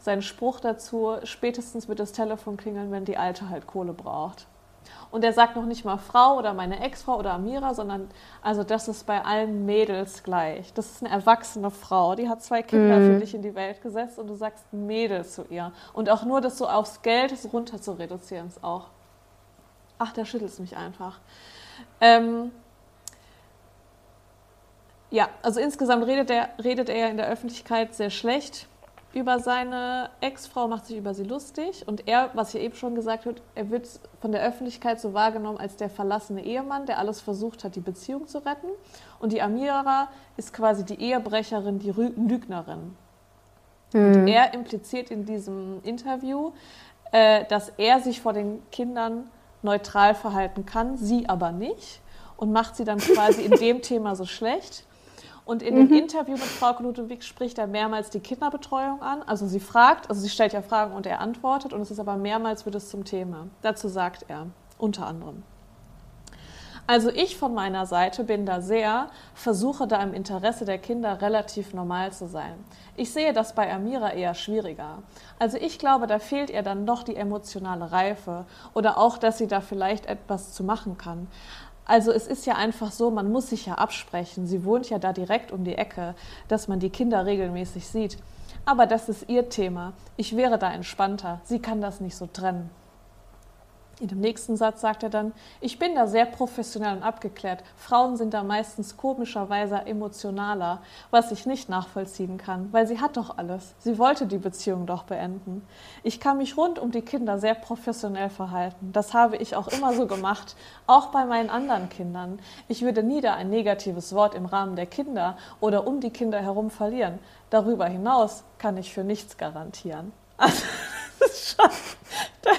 sein Spruch dazu, spätestens wird das Telefon klingeln, wenn die Alte halt Kohle braucht. Und er sagt noch nicht mal Frau oder meine Ex-Frau oder Amira, sondern also das ist bei allen Mädels gleich. Das ist eine erwachsene Frau, die hat zwei Kinder für dich in die Welt gesetzt und du sagst Mädel zu ihr. Und auch nur das so aufs Geld runter zu reduzieren ist auch. Ach, da schüttelt es mich einfach. Ähm, ja, also insgesamt redet er, redet er in der Öffentlichkeit sehr schlecht über seine Ex-Frau, macht sich über sie lustig. Und er, was ich eben schon gesagt habe, er wird von der Öffentlichkeit so wahrgenommen als der verlassene Ehemann, der alles versucht hat, die Beziehung zu retten. Und die Amira ist quasi die Ehebrecherin, die Rü- Lügnerin. Und er impliziert in diesem Interview, äh, dass er sich vor den Kindern neutral verhalten kann, sie aber nicht. Und macht sie dann quasi in *laughs* dem Thema so schlecht. Und in dem Interview mit Frau Ludwig spricht er mehrmals die Kinderbetreuung an. Also sie fragt, also sie stellt ja Fragen und er antwortet. Und es ist aber mehrmals wird es zum Thema. Dazu sagt er unter anderem. Also ich von meiner Seite bin da sehr, versuche da im Interesse der Kinder relativ normal zu sein. Ich sehe das bei Amira eher schwieriger. Also ich glaube, da fehlt ihr dann noch die emotionale Reife oder auch, dass sie da vielleicht etwas zu machen kann. Also es ist ja einfach so, man muss sich ja absprechen. Sie wohnt ja da direkt um die Ecke, dass man die Kinder regelmäßig sieht. Aber das ist ihr Thema. Ich wäre da entspannter. Sie kann das nicht so trennen. In dem nächsten Satz sagt er dann, ich bin da sehr professionell und abgeklärt. Frauen sind da meistens komischerweise emotionaler, was ich nicht nachvollziehen kann, weil sie hat doch alles. Sie wollte die Beziehung doch beenden. Ich kann mich rund um die Kinder sehr professionell verhalten. Das habe ich auch immer so gemacht, auch bei meinen anderen Kindern. Ich würde nie da ein negatives Wort im Rahmen der Kinder oder um die Kinder herum verlieren. Darüber hinaus kann ich für nichts garantieren. Also, *laughs* ist schon, da,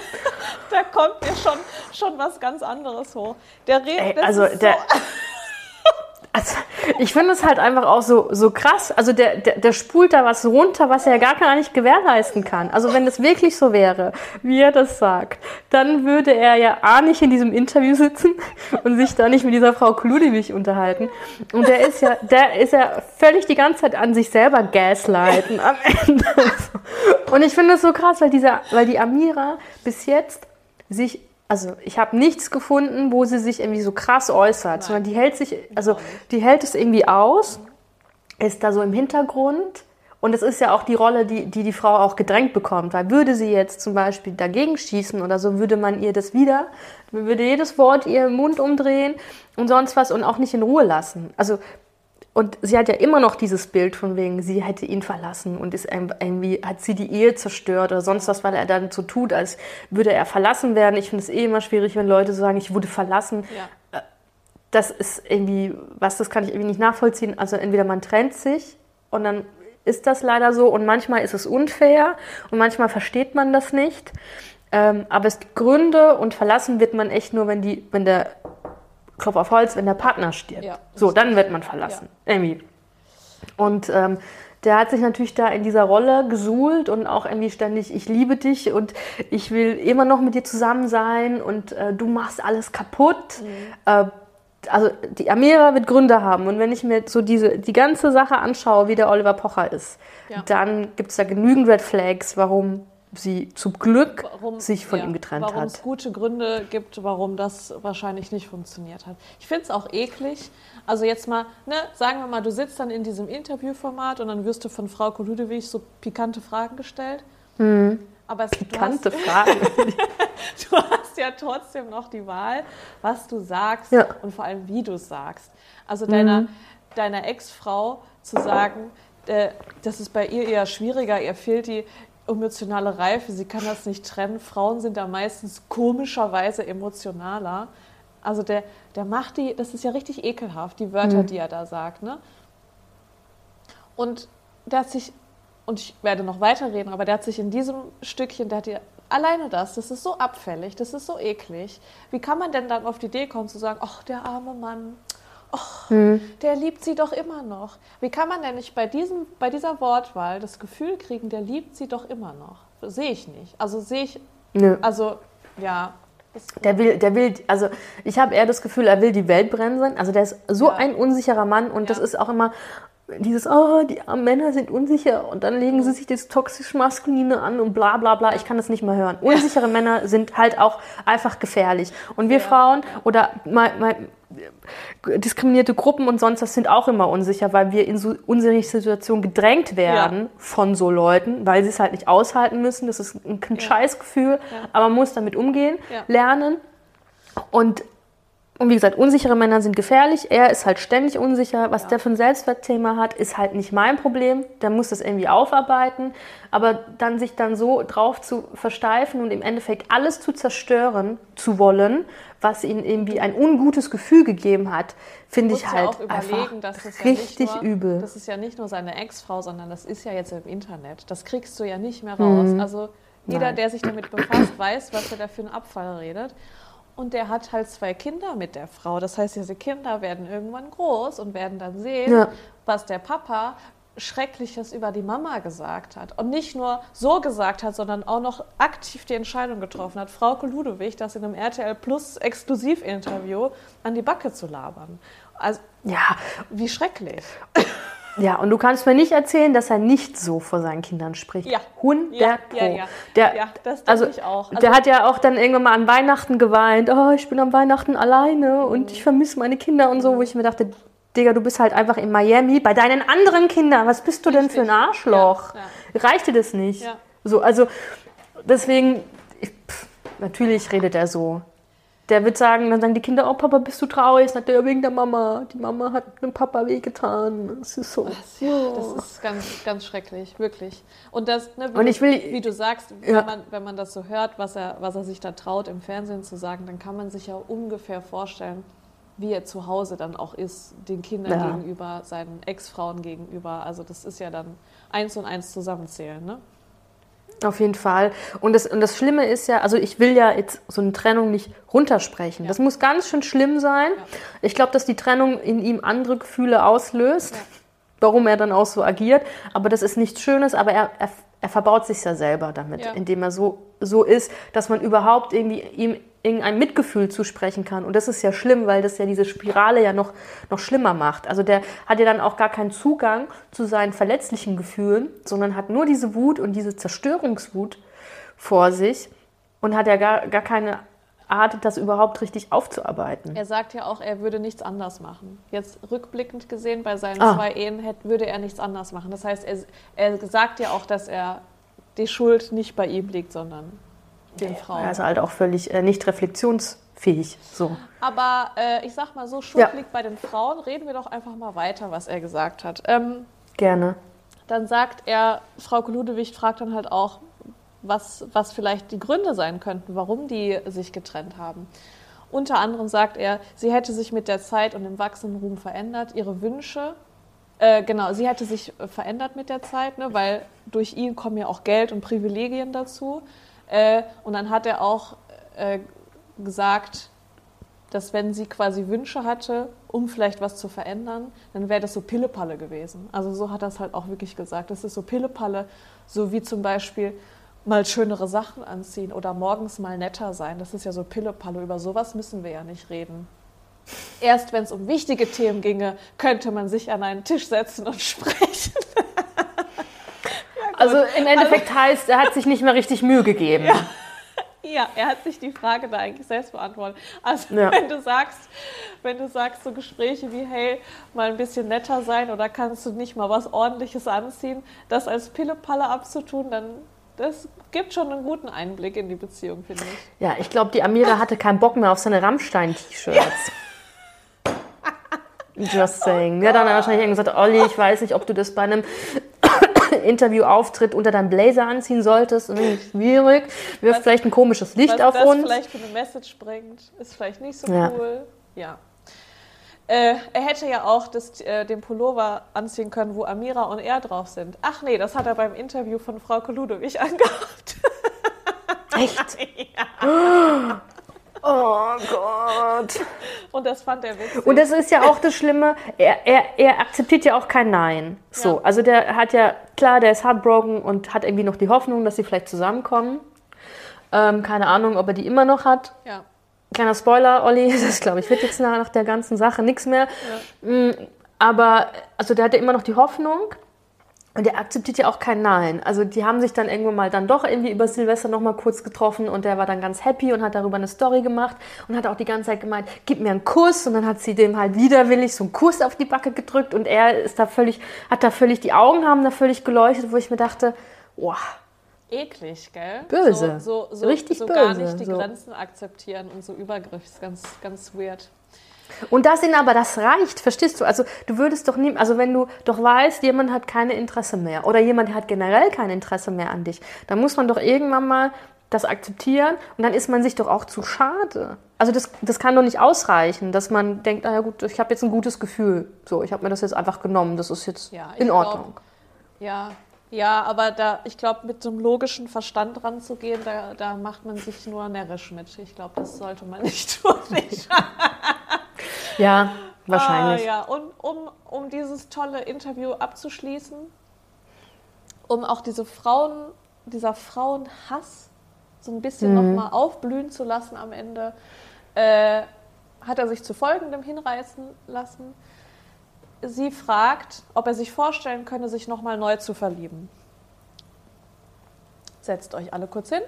da kommt mir schon, schon was ganz anderes hoch. Der redet, Ey, also ist der, so, also ich finde es halt einfach auch so, so krass. Also der, der, der spult da was runter, was er gar gar nicht gewährleisten kann. Also wenn es wirklich so wäre, wie er das sagt, dann würde er ja A nicht in diesem Interview sitzen und sich da nicht mit dieser Frau Kludewig unterhalten. Und der ist ja, der ist ja völlig die ganze Zeit an sich selber gaslighten am Ende. Und ich finde es so krass, weil dieser, weil die Amira bis jetzt sich also ich habe nichts gefunden, wo sie sich irgendwie so krass äußert, sondern die hält sich, also die hält es irgendwie aus, ist da so im Hintergrund. Und es ist ja auch die Rolle, die, die die Frau auch gedrängt bekommt, weil würde sie jetzt zum Beispiel dagegen schießen oder so, würde man ihr das wieder, würde jedes Wort ihr im Mund umdrehen und sonst was und auch nicht in Ruhe lassen. Also und sie hat ja immer noch dieses Bild von wegen, sie hätte ihn verlassen und ist irgendwie, hat sie die Ehe zerstört oder sonst was, weil er dann so tut, als würde er verlassen werden. Ich finde es eh immer schwierig, wenn Leute sagen, ich wurde verlassen. Ja. Äh, das ist irgendwie, was, das kann ich irgendwie nicht nachvollziehen. Also entweder man trennt sich und dann ist das leider so und manchmal ist es unfair und manchmal versteht man das nicht. Ähm, aber es gibt Gründe und verlassen wird man echt nur, wenn die, wenn der Klopf auf Holz, wenn der Partner stirbt. Ja, so, dann wird man verlassen. Ja. Irgendwie. Und ähm, der hat sich natürlich da in dieser Rolle gesuhlt und auch irgendwie ständig, ich liebe dich und ich will immer noch mit dir zusammen sein und äh, du machst alles kaputt. Mhm. Äh, also die Amira wird Gründe haben und wenn ich mir so diese, die ganze Sache anschaue, wie der Oliver Pocher ist, ja. dann gibt es da genügend Red Flags, warum sie zum Glück warum, sich von ja, ihm getrennt warum hat. Warum es gute Gründe gibt, warum das wahrscheinlich nicht funktioniert hat. Ich finde es auch eklig. Also jetzt mal, ne, sagen wir mal, du sitzt dann in diesem Interviewformat und dann wirst du von Frau Koludewig so pikante Fragen gestellt. Mhm. Aber es, pikante du hast, Fragen. *laughs* du hast ja trotzdem noch die Wahl, was du sagst ja. und vor allem, wie du sagst. Also deiner, mhm. deiner Ex-Frau zu sagen, äh, das ist bei ihr eher schwieriger, ihr fehlt die emotionale Reife, sie kann das nicht trennen. Frauen sind da meistens komischerweise emotionaler. Also der, der macht die, das ist ja richtig ekelhaft, die Wörter, mhm. die er da sagt. Ne? Und der hat sich, und ich werde noch weiterreden, aber der hat sich in diesem Stückchen, der hat die, alleine das, das ist so abfällig, das ist so eklig. Wie kann man denn dann auf die Idee kommen zu sagen, ach, der arme Mann, oh, hm. der liebt sie doch immer noch. Wie kann man denn nicht bei, diesem, bei dieser Wortwahl das Gefühl kriegen, der liebt sie doch immer noch? Sehe ich nicht. Also sehe ich, Nö. also ja. Der will, der will, also ich habe eher das Gefühl, er will die Welt brennen sein. Also der ist so ja. ein unsicherer Mann und ja. das ist auch immer dieses, oh, die Männer sind unsicher und dann legen sie sich das toxisch-maskuline an und bla bla bla. Ich kann das nicht mehr hören. Unsichere Männer sind halt auch einfach gefährlich. Und wir Frauen oder mal, mal, diskriminierte Gruppen und sonst das sind auch immer unsicher, weil wir in so unsichere Situationen gedrängt werden ja. von so Leuten, weil sie es halt nicht aushalten müssen. Das ist ein, ein. Scheißgefühl, ja. aber man muss damit umgehen, lernen. Und und wie gesagt, unsichere Männer sind gefährlich. Er ist halt ständig unsicher. Was ja. der für ein Selbstwertthema hat, ist halt nicht mein Problem. Der muss das irgendwie aufarbeiten. Aber dann sich dann so drauf zu versteifen und im Endeffekt alles zu zerstören zu wollen, was ihm irgendwie ein ungutes Gefühl gegeben hat, finde ich halt ja einfach richtig ja nur, übel. Das ist ja nicht nur seine Ex-Frau, sondern das ist ja jetzt im Internet. Das kriegst du ja nicht mehr raus. Mhm. Also jeder, Nein. der sich damit befasst, weiß, was er da für einen Abfall redet. Und der hat halt zwei Kinder mit der Frau. Das heißt, diese Kinder werden irgendwann groß und werden dann sehen, ja. was der Papa Schreckliches über die Mama gesagt hat. Und nicht nur so gesagt hat, sondern auch noch aktiv die Entscheidung getroffen hat, Frau Ludewig das in einem RTL Plus Exklusivinterview an die Backe zu labern. Also, ja, wie schrecklich. *laughs* Ja, und du kannst mir nicht erzählen, dass er nicht so vor seinen Kindern spricht. Ja. 100 ja, Pro. Ja, ja. Der, ja, das also, ich auch. Also, der hat ja auch dann irgendwann mal an Weihnachten geweint. Oh, ich bin am Weihnachten alleine und ich vermisse meine Kinder und so, wo ich mir dachte, Digga, du bist halt einfach in Miami bei deinen anderen Kindern. Was bist du denn für ein Arschloch? Ja, ja. Reicht dir das nicht? Ja. So, also deswegen, ich, pff, natürlich redet er so der wird sagen, dann sagen die Kinder, oh Papa, bist du traurig? Sagt er, wegen der Mama. Die Mama hat dem Papa wehgetan. Das ist so. Das, ja, das ist ganz, ganz schrecklich, wirklich. Und das, ne, wie, Und ich will, wie du sagst, ja. wenn, man, wenn man das so hört, was er, was er sich da traut, im Fernsehen zu sagen, dann kann man sich ja ungefähr vorstellen, wie er zu Hause dann auch ist, den Kindern ja. gegenüber, seinen Ex-Frauen gegenüber. Also das ist ja dann eins und eins zusammenzählen, ne? Auf jeden Fall. Und das, und das Schlimme ist ja, also ich will ja jetzt so eine Trennung nicht runtersprechen. Ja. Das muss ganz schön schlimm sein. Ja. Ich glaube, dass die Trennung in ihm andere Gefühle auslöst, ja. warum er dann auch so agiert. Aber das ist nichts Schönes, aber er, er, er verbaut sich ja selber damit, indem er so, so ist, dass man überhaupt irgendwie ihm irgendein Mitgefühl zusprechen kann. Und das ist ja schlimm, weil das ja diese Spirale ja noch, noch schlimmer macht. Also der hat ja dann auch gar keinen Zugang zu seinen verletzlichen Gefühlen, sondern hat nur diese Wut und diese Zerstörungswut vor sich und hat ja gar, gar keine Art, das überhaupt richtig aufzuarbeiten. Er sagt ja auch, er würde nichts anders machen. Jetzt rückblickend gesehen, bei seinen Ah. zwei Ehen hätte, würde er nichts anders machen. Das heißt, er, er sagt ja auch, dass er die Schuld nicht bei ihm liegt, sondern den Frauen. Er ist halt auch völlig äh, nicht reflexionsfähig. So. Aber äh, ich sag mal so, Schuld Ja. liegt bei den Frauen. Reden wir doch einfach mal weiter, was er gesagt hat. Ähm, Gerne. dann sagt er, Frau Ludewig fragt dann halt auch, was, was vielleicht die Gründe sein könnten, warum die sich getrennt haben. Unter anderem sagt er, sie hätte sich mit der Zeit und dem wachsenden Ruhm verändert, ihre Wünsche, äh, genau, sie hätte sich verändert mit der Zeit, ne, weil durch ihn kommen ja auch Geld und Privilegien dazu. Äh, und dann hat er auch äh, gesagt, dass wenn sie quasi Wünsche hatte, um vielleicht was zu verändern, dann wäre das so Pillepalle gewesen. Also so hat er es halt auch wirklich gesagt. Das ist so Pillepalle, so wie zum Beispiel mal schönere Sachen anziehen oder morgens mal netter sein. Das ist ja so Pillepalle. Über sowas müssen wir ja nicht reden. Erst wenn es um wichtige Themen ginge, könnte man sich an einen Tisch setzen und *laughs* sprechen. Also im Endeffekt heißt, er hat sich nicht mehr richtig Mühe gegeben. Ja, er hat sich die Frage da eigentlich selbst beantwortet. Also Ja. wenn du sagst, wenn du sagst so Gespräche wie, hey, mal ein bisschen netter sein oder kannst du nicht mal was ordentliches anziehen, das als Pillepalle abzutun, dann das gibt schon einen guten Einblick in die Beziehung, finde ich. Ja, ich glaube, die Amira hatte keinen Bock mehr auf seine Rammstein-T-Shirts. *laughs* Just saying. Ja, dann hat wahrscheinlich gesagt, Olli, ich weiß nicht, ob du das bei einem *coughs* Interviewauftritt unter deinem Blazer anziehen solltest. Schwierig. Wirft Was- vielleicht ein komisches Licht Was auf das uns. vielleicht für eine Message bringt, ist vielleicht nicht so Ja. cool. Ja. Äh, er hätte ja auch das, äh, den Pullover anziehen können, wo Amira und er drauf sind. Ach nee, das hat er beim Interview von Frau Koludowich *laughs* angehabt. Echt? *laughs* Oh Gott. Und das fand er witzig. Und das ist ja auch das Schlimme, er, er, er akzeptiert ja auch kein Nein. So, Ja. also der hat ja, klar, der ist heartbroken und hat irgendwie noch die Hoffnung, dass sie vielleicht zusammenkommen. Ähm, keine Ahnung, ob er die immer noch hat. ja. Kleiner Spoiler, Olli, *laughs* das glaube ich, wird jetzt nach, der ganzen Sache nichts mehr. Mm, Aber, also der hat ja immer noch die Hoffnung und der akzeptiert ja auch kein Nein. Also die haben sich dann irgendwann mal dann doch irgendwie über Silvester noch mal kurz getroffen und der war dann ganz happy und hat darüber eine Story gemacht und hat auch die ganze Zeit gemeint, gib mir einen Kuss und dann hat sie dem halt widerwillig so einen Kuss auf die Backe gedrückt und er ist da völlig, hat da völlig, die Augen haben da völlig geleuchtet, wo ich mir dachte, boah, Eklig, gell? Böse. So, so, so, Richtig so gar böse, nicht die so. Grenzen akzeptieren und so übergriffig. Ist ganz, ganz weird. Und das ihn aber, das reicht, verstehst du? Also du würdest doch nie, also wenn du doch weißt, jemand hat kein Interesse mehr oder jemand hat generell kein Interesse mehr an dich, dann muss man doch irgendwann mal das akzeptieren und dann ist man sich doch auch zu schade. Also das, das kann doch nicht ausreichen, dass man denkt, naja gut, ich habe jetzt ein gutes Gefühl. So, ich habe mir das jetzt einfach genommen, das ist jetzt Ja, in glaub- Ordnung. Ja, ja, aber da, ich glaube, mit so einem logischen Verstand ranzugehen, da, da macht man sich nur närrisch mit. Ich glaube, das sollte man *laughs* nicht tun. Ja, wahrscheinlich. Ah, ja, und um, um dieses tolle Interview abzuschließen, um auch diese Frauen, dieser Frauenhass so ein bisschen Mhm. nochmal aufblühen zu lassen am Ende, äh, hat er sich zu Folgendem hinreißen lassen. Sie fragt, ob er sich vorstellen könne, sich nochmal neu zu verlieben. Setzt euch alle kurz hin.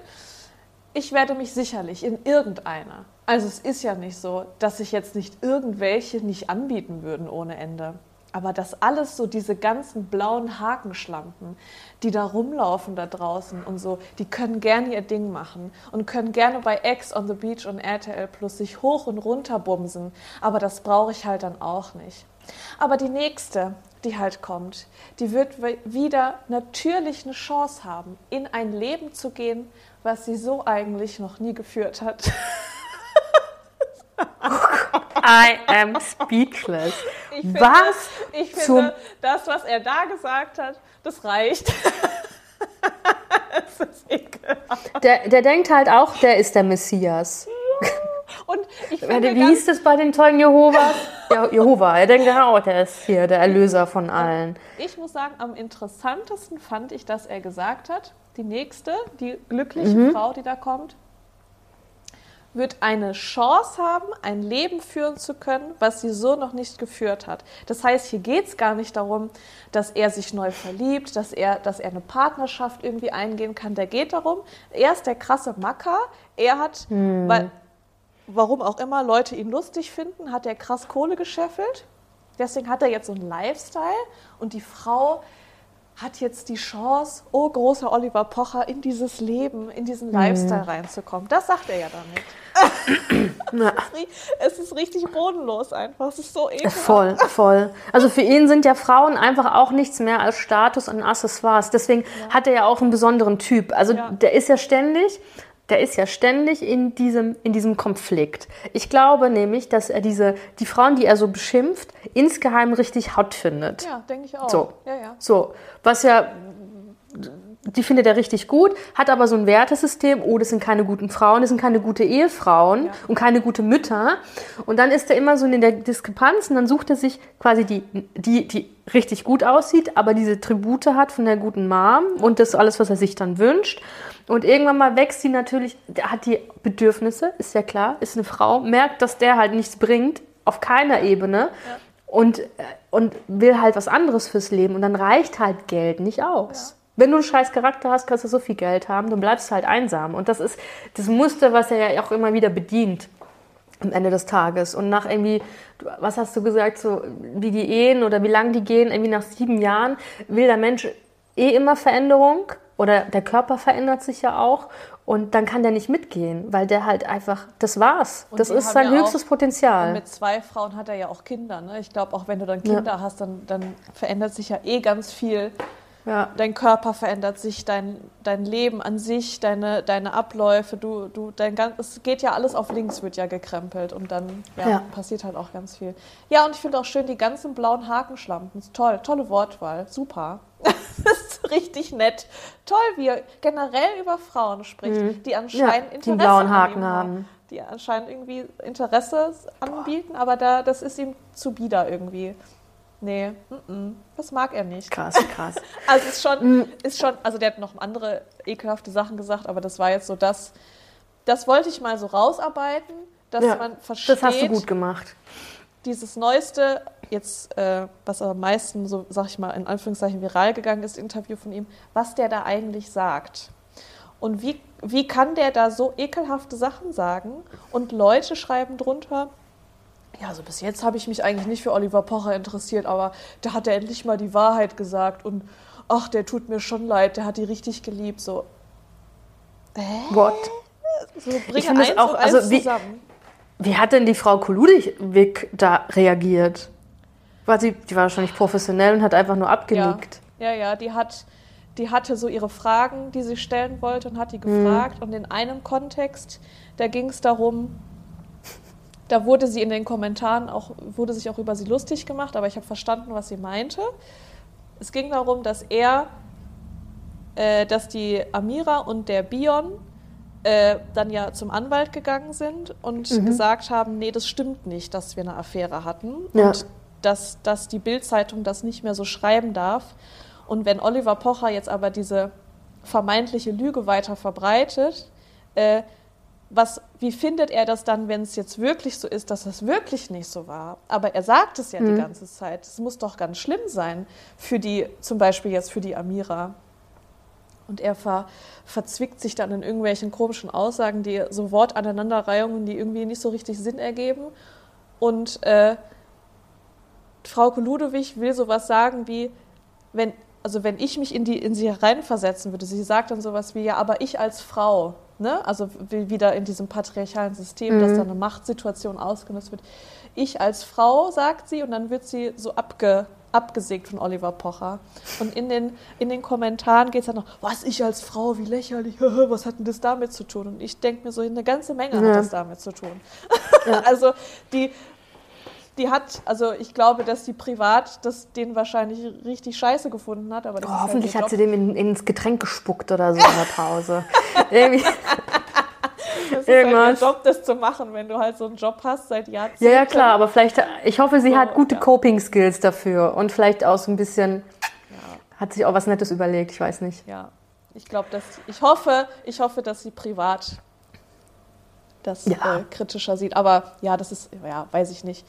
Ich werde mich sicherlich in irgendeiner. Also es ist ja nicht so, dass sich jetzt nicht irgendwelche nicht anbieten würden ohne Ende. Aber das alles so, diese ganzen blauen Hakenschlampen, die da rumlaufen da draußen und so, die können gerne ihr Ding machen und können gerne bei X on the Beach und RTL Plus sich hoch und runter bumsen. Aber das brauche ich halt dann auch nicht. Aber die nächste, die halt kommt, die wird wieder natürlich eine Chance haben, in ein Leben zu gehen, was sie so eigentlich noch nie geführt hat. I am speechless. Ich finde, Was Ich zum- finde, das, was er da gesagt hat, das reicht. *laughs* das ist. Der, der denkt halt auch, der ist der Messias. Und ich finde Wie ganz, hieß das bei den Zeugen Jehovas? *laughs* Ja, Jehova. Er denkt ja auch, der ist hier der Erlöser von allen. ich muss sagen, am interessantesten fand ich, dass er gesagt hat, die nächste, die glückliche Mhm. Frau, die da kommt, wird eine Chance haben, ein Leben führen zu können, was sie so noch nicht geführt hat. Das heißt, hier geht es gar nicht darum, dass er sich neu verliebt, dass er, dass er eine Partnerschaft irgendwie eingehen kann. Der geht darum, er ist der krasse Macker, er hat, weil warum auch immer Leute ihn lustig finden, hat er krass Kohle gescheffelt. Deswegen hat er jetzt so einen Lifestyle und die Frau hat jetzt die Chance, oh großer Oliver Pocher, in dieses Leben, in diesen Lifestyle mhm. reinzukommen. Das sagt er ja damit. *coughs* es ist richtig bodenlos einfach. Es ist so ekelhaft. Voll, voll. Also für ihn sind ja Frauen einfach auch nichts mehr als Status und Accessoires. Deswegen ja. hat er ja auch einen besonderen Typ. Also ja. der ist ja ständig der ist ja ständig in diesem, in diesem Konflikt. Ich glaube nämlich, dass er diese, die Frauen, die er so beschimpft, insgeheim richtig hot findet. Ja, denke ich auch. So. Ja, ja. so, was ja, die findet er richtig gut, hat aber so ein Wertesystem, oh, das sind keine guten Frauen, das sind keine gute Ehefrauen ja. und keine gute Mütter. Und dann ist er immer so in der Diskrepanz und dann sucht er sich quasi die, die, die richtig gut aussieht, aber diese Tribute hat von der guten Mom und das alles, was er sich dann wünscht. Und irgendwann mal wächst sie natürlich, hat die Bedürfnisse, ist ja klar, ist eine Frau, merkt, dass der halt nichts bringt, auf keiner Ebene. Ja. Und, äh, und will halt was anderes fürs Leben. Und dann reicht halt Geld nicht aus. Ja. Wenn du einen scheiß Charakter hast, kannst du so viel Geld haben, dann bleibst du halt einsam. Und das ist das Muster, was er ja auch immer wieder bedient am Ende des Tages. Und nach irgendwie, was hast du gesagt, so wie die Ehen oder wie lange die gehen, irgendwie nach sieben Jahren will der Mensch eh immer Veränderung oder der Körper verändert sich ja auch und dann kann der nicht mitgehen, weil der halt einfach, das war's. Und das ist sein ja höchstes Potenzial. mit zwei Frauen hat er ja auch Kinder. Ne? Ich glaube, auch wenn du dann Kinder ja. hast, dann, dann verändert sich ja eh ganz viel ja. Dein Körper verändert sich, dein, dein Leben an sich, deine, deine Abläufe, du, du, dein ganz, es geht ja alles auf links, wird ja gekrempelt und dann ja, ja. passiert halt auch ganz viel. Ja, und ich finde auch schön die ganzen blauen Hakenschlampen. Toll, tolle Wortwahl, super. *laughs* das ist richtig nett. Toll, wie er generell über Frauen spricht, mhm. die anscheinend ja, Interesse blauen Haken haben. Die anscheinend irgendwie Interesse anbieten, aber da, das ist ihm zu bieder irgendwie. Nee, m -m, das mag er nicht. Krass, krass. *laughs* also ist schon, mm. ist schon, also der hat noch andere ekelhafte Sachen gesagt, aber das war jetzt so das, das wollte ich mal so rausarbeiten, dass ja, man versteht. Das hast du gut gemacht. Dieses neueste, jetzt, äh, was am meisten, so sag ich mal, in Anführungszeichen viral gegangen ist, Interview von ihm, was der da eigentlich sagt. Und wie, wie kann der da so ekelhafte Sachen sagen? Und Leute schreiben drunter, ja, also bis jetzt habe ich mich eigentlich nicht für Oliver Pocher interessiert, aber da hat er endlich mal die Wahrheit gesagt und ach, der tut mir schon leid, der hat die richtig geliebt. So, äh? What? So, ich finde es auch, also wie, zusammen. wie hat denn die Frau Kuludewig da reagiert? War sie, die war wahrscheinlich professionell und hat einfach nur abgenickt. Ja, ja, ja die hat, die hatte so ihre Fragen, die sie stellen wollte und hat die mhm. gefragt. Mhm. Und in einem Kontext, da ging es darum, da wurde sie in den Kommentaren auch, wurde sich auch über sie lustig gemacht, aber ich habe verstanden, was sie meinte. Es ging darum, dass er, äh, dass die Amira und der Bion äh, dann ja zum Anwalt gegangen sind und mhm. gesagt haben, nee, das stimmt nicht, dass wir eine Affäre hatten ja. und dass, dass die Bildzeitung das nicht mehr so schreiben darf. Und wenn Oliver Pocher jetzt aber diese vermeintliche Lüge weiter verbreitet, äh, was, wie findet er das dann, wenn es jetzt wirklich so ist, dass das wirklich nicht so war? Aber er sagt es ja mhm. die ganze Zeit. Es muss doch ganz schlimm sein für die, zum Beispiel jetzt für die Amira. Und er ver, verzwickt sich dann in irgendwelchen komischen Aussagen, die so Wortaneinanderreihungen, die irgendwie nicht so richtig Sinn ergeben. Und äh, Frau Ludewig will sowas sagen wie, wenn, also wenn ich mich in, die, in sie reinversetzen würde, sie sagt dann sowas wie, ja, aber ich als Frau, ne? also wieder in diesem patriarchalen System, mhm. dass da eine Machtsituation ausgenutzt wird. Ich als Frau, sagt sie, und dann wird sie so abge, abgesägt von Oliver Pocher. Und in den, in den Kommentaren geht es dann noch, was ich als Frau, wie lächerlich, *laughs* was hat denn das damit zu tun? Und ich denke mir so, eine ganze Menge ja. hat das damit zu tun. Ja. *laughs* also die, die hat, also ich glaube, dass die privat das den wahrscheinlich richtig scheiße gefunden hat. Aber oh, halt hoffentlich halt hat sie dem in, ins Getränk gespuckt oder so in der Pause. *laughs* Irgendwie. Das ist Irgendwas. halt ihr *laughs* Job, das zu machen, wenn du halt so einen Job hast seit Jahrzehnten. Ja, ja, klar, aber vielleicht, ich hoffe, sie so, hat gute ja. Coping-Skills dafür und vielleicht auch so ein bisschen, ja. hat sich auch was Nettes überlegt, ich weiß nicht. Ja, ich glaube, dass, ich hoffe, ich hoffe, dass sie privat das ja. äh, kritischer sieht. Aber ja, das ist, ja, weiß ich nicht.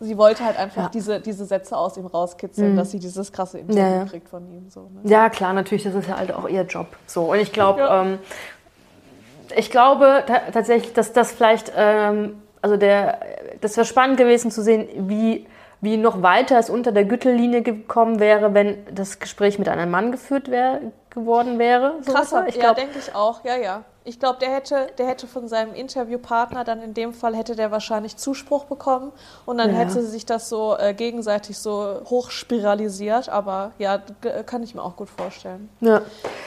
Sie wollte halt einfach ja. diese, diese Sätze aus ihm rauskitzeln, mhm. dass sie dieses krasse Interview ja, ja. kriegt von ihm. So, ne? Ja, klar, natürlich, das ist ja halt auch ihr Job. So, und ich glaube, ähm, ich glaube ta tatsächlich, dass das vielleicht, ähm, also der, das wäre spannend gewesen zu sehen, wie, wie noch weiter es unter der Gürtellinie gekommen wäre, wenn das Gespräch mit einem Mann geführt wär, geworden wäre. So Krasser, ich ja, denke ich auch, ja, ja. Ich glaube, der hätte, der hätte von seinem Interviewpartner dann in dem Fall hätte der wahrscheinlich Zuspruch bekommen und dann Ja. hätte sich das so äh, gegenseitig so hochspiralisiert. Aber ja, kann ich mir auch gut vorstellen. ja.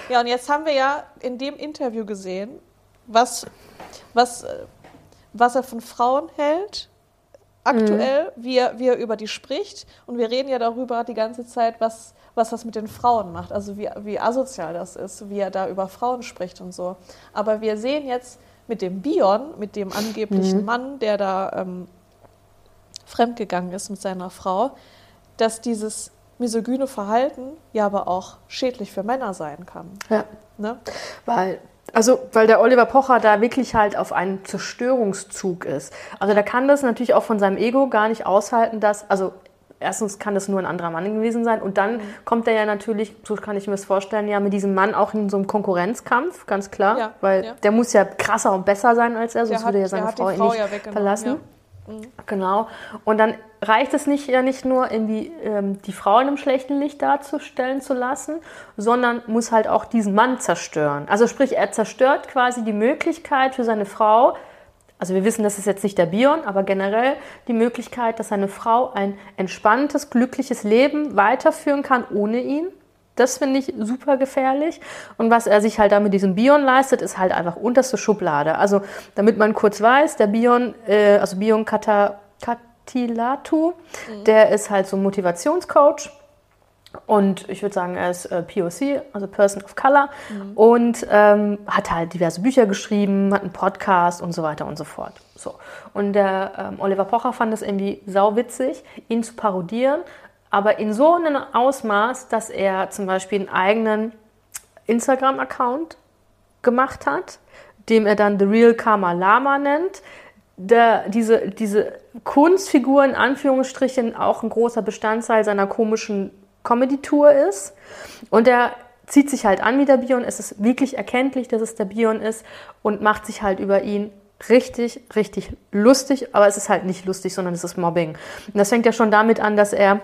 Ja, und jetzt haben wir ja in dem Interview gesehen, was, was, äh, was er von Frauen hält, aktuell, wie, er, wie er über die spricht. Und wir reden ja darüber die ganze Zeit, was, was das mit den Frauen macht, also wie, wie asozial das ist, wie er da über Frauen spricht und so. Aber wir sehen jetzt mit dem Bion, mit dem angeblichen Mann, der da ähm, fremdgegangen ist mit seiner Frau, dass dieses misogyne Verhalten ja aber auch schädlich für Männer sein kann. ja. Ne? Weil, also, weil der Oliver Pocher da wirklich halt auf einen Zerstörungszug ist. Also der kann das natürlich auch von seinem Ego gar nicht aushalten, dass, also erstens kann das nur ein anderer Mann gewesen sein und dann kommt er ja natürlich, so kann ich mir das vorstellen, ja mit diesem Mann auch in so einem Konkurrenzkampf, ganz klar, Ja, weil ja. der muss ja krasser und besser sein als er, sonst Der hat- würde er der seine hat die Frau, ihn Frau nicht ja verlassen. Genau. Und dann reicht es nicht ja nicht nur, irgendwie ähm, die Frau in einem schlechten Licht darzustellen zu lassen, sondern muss halt auch diesen Mann zerstören. Also sprich, er zerstört quasi die Möglichkeit für seine Frau, also wir wissen, das ist jetzt nicht der Bion, aber generell die Möglichkeit, dass seine Frau ein entspanntes, glückliches Leben weiterführen kann ohne ihn. Das finde ich super gefährlich. Und was er sich halt da mit diesem Bion leistet, ist halt einfach unterste Schublade. Also, damit man kurz weiß, der Bion, äh, also Bion Kata, Katilatu, der ist halt so ein Motivationscoach. Und ich würde sagen, er ist äh, POC, also Person of Color. Und ähm, hat halt diverse Bücher geschrieben, hat einen Podcast und so weiter und so fort. So. Und der ähm, Oliver Pocher fand es irgendwie sauwitzig, ihn zu parodieren, aber in so einem Ausmaß, dass er zum Beispiel einen eigenen Instagram-Account gemacht hat, dem er dann The Real Karma Lama nennt. Der, diese, diese Kunstfigur in Anführungsstrichen auch ein großer Bestandteil seiner komischen Comedy-Tour ist. Und er zieht sich halt an wie der Bion. Es ist wirklich erkenntlich, dass es der Bion ist und macht sich halt über ihn richtig, richtig lustig. Aber es ist halt nicht lustig, sondern es ist Mobbing. Und das fängt ja schon damit an, dass er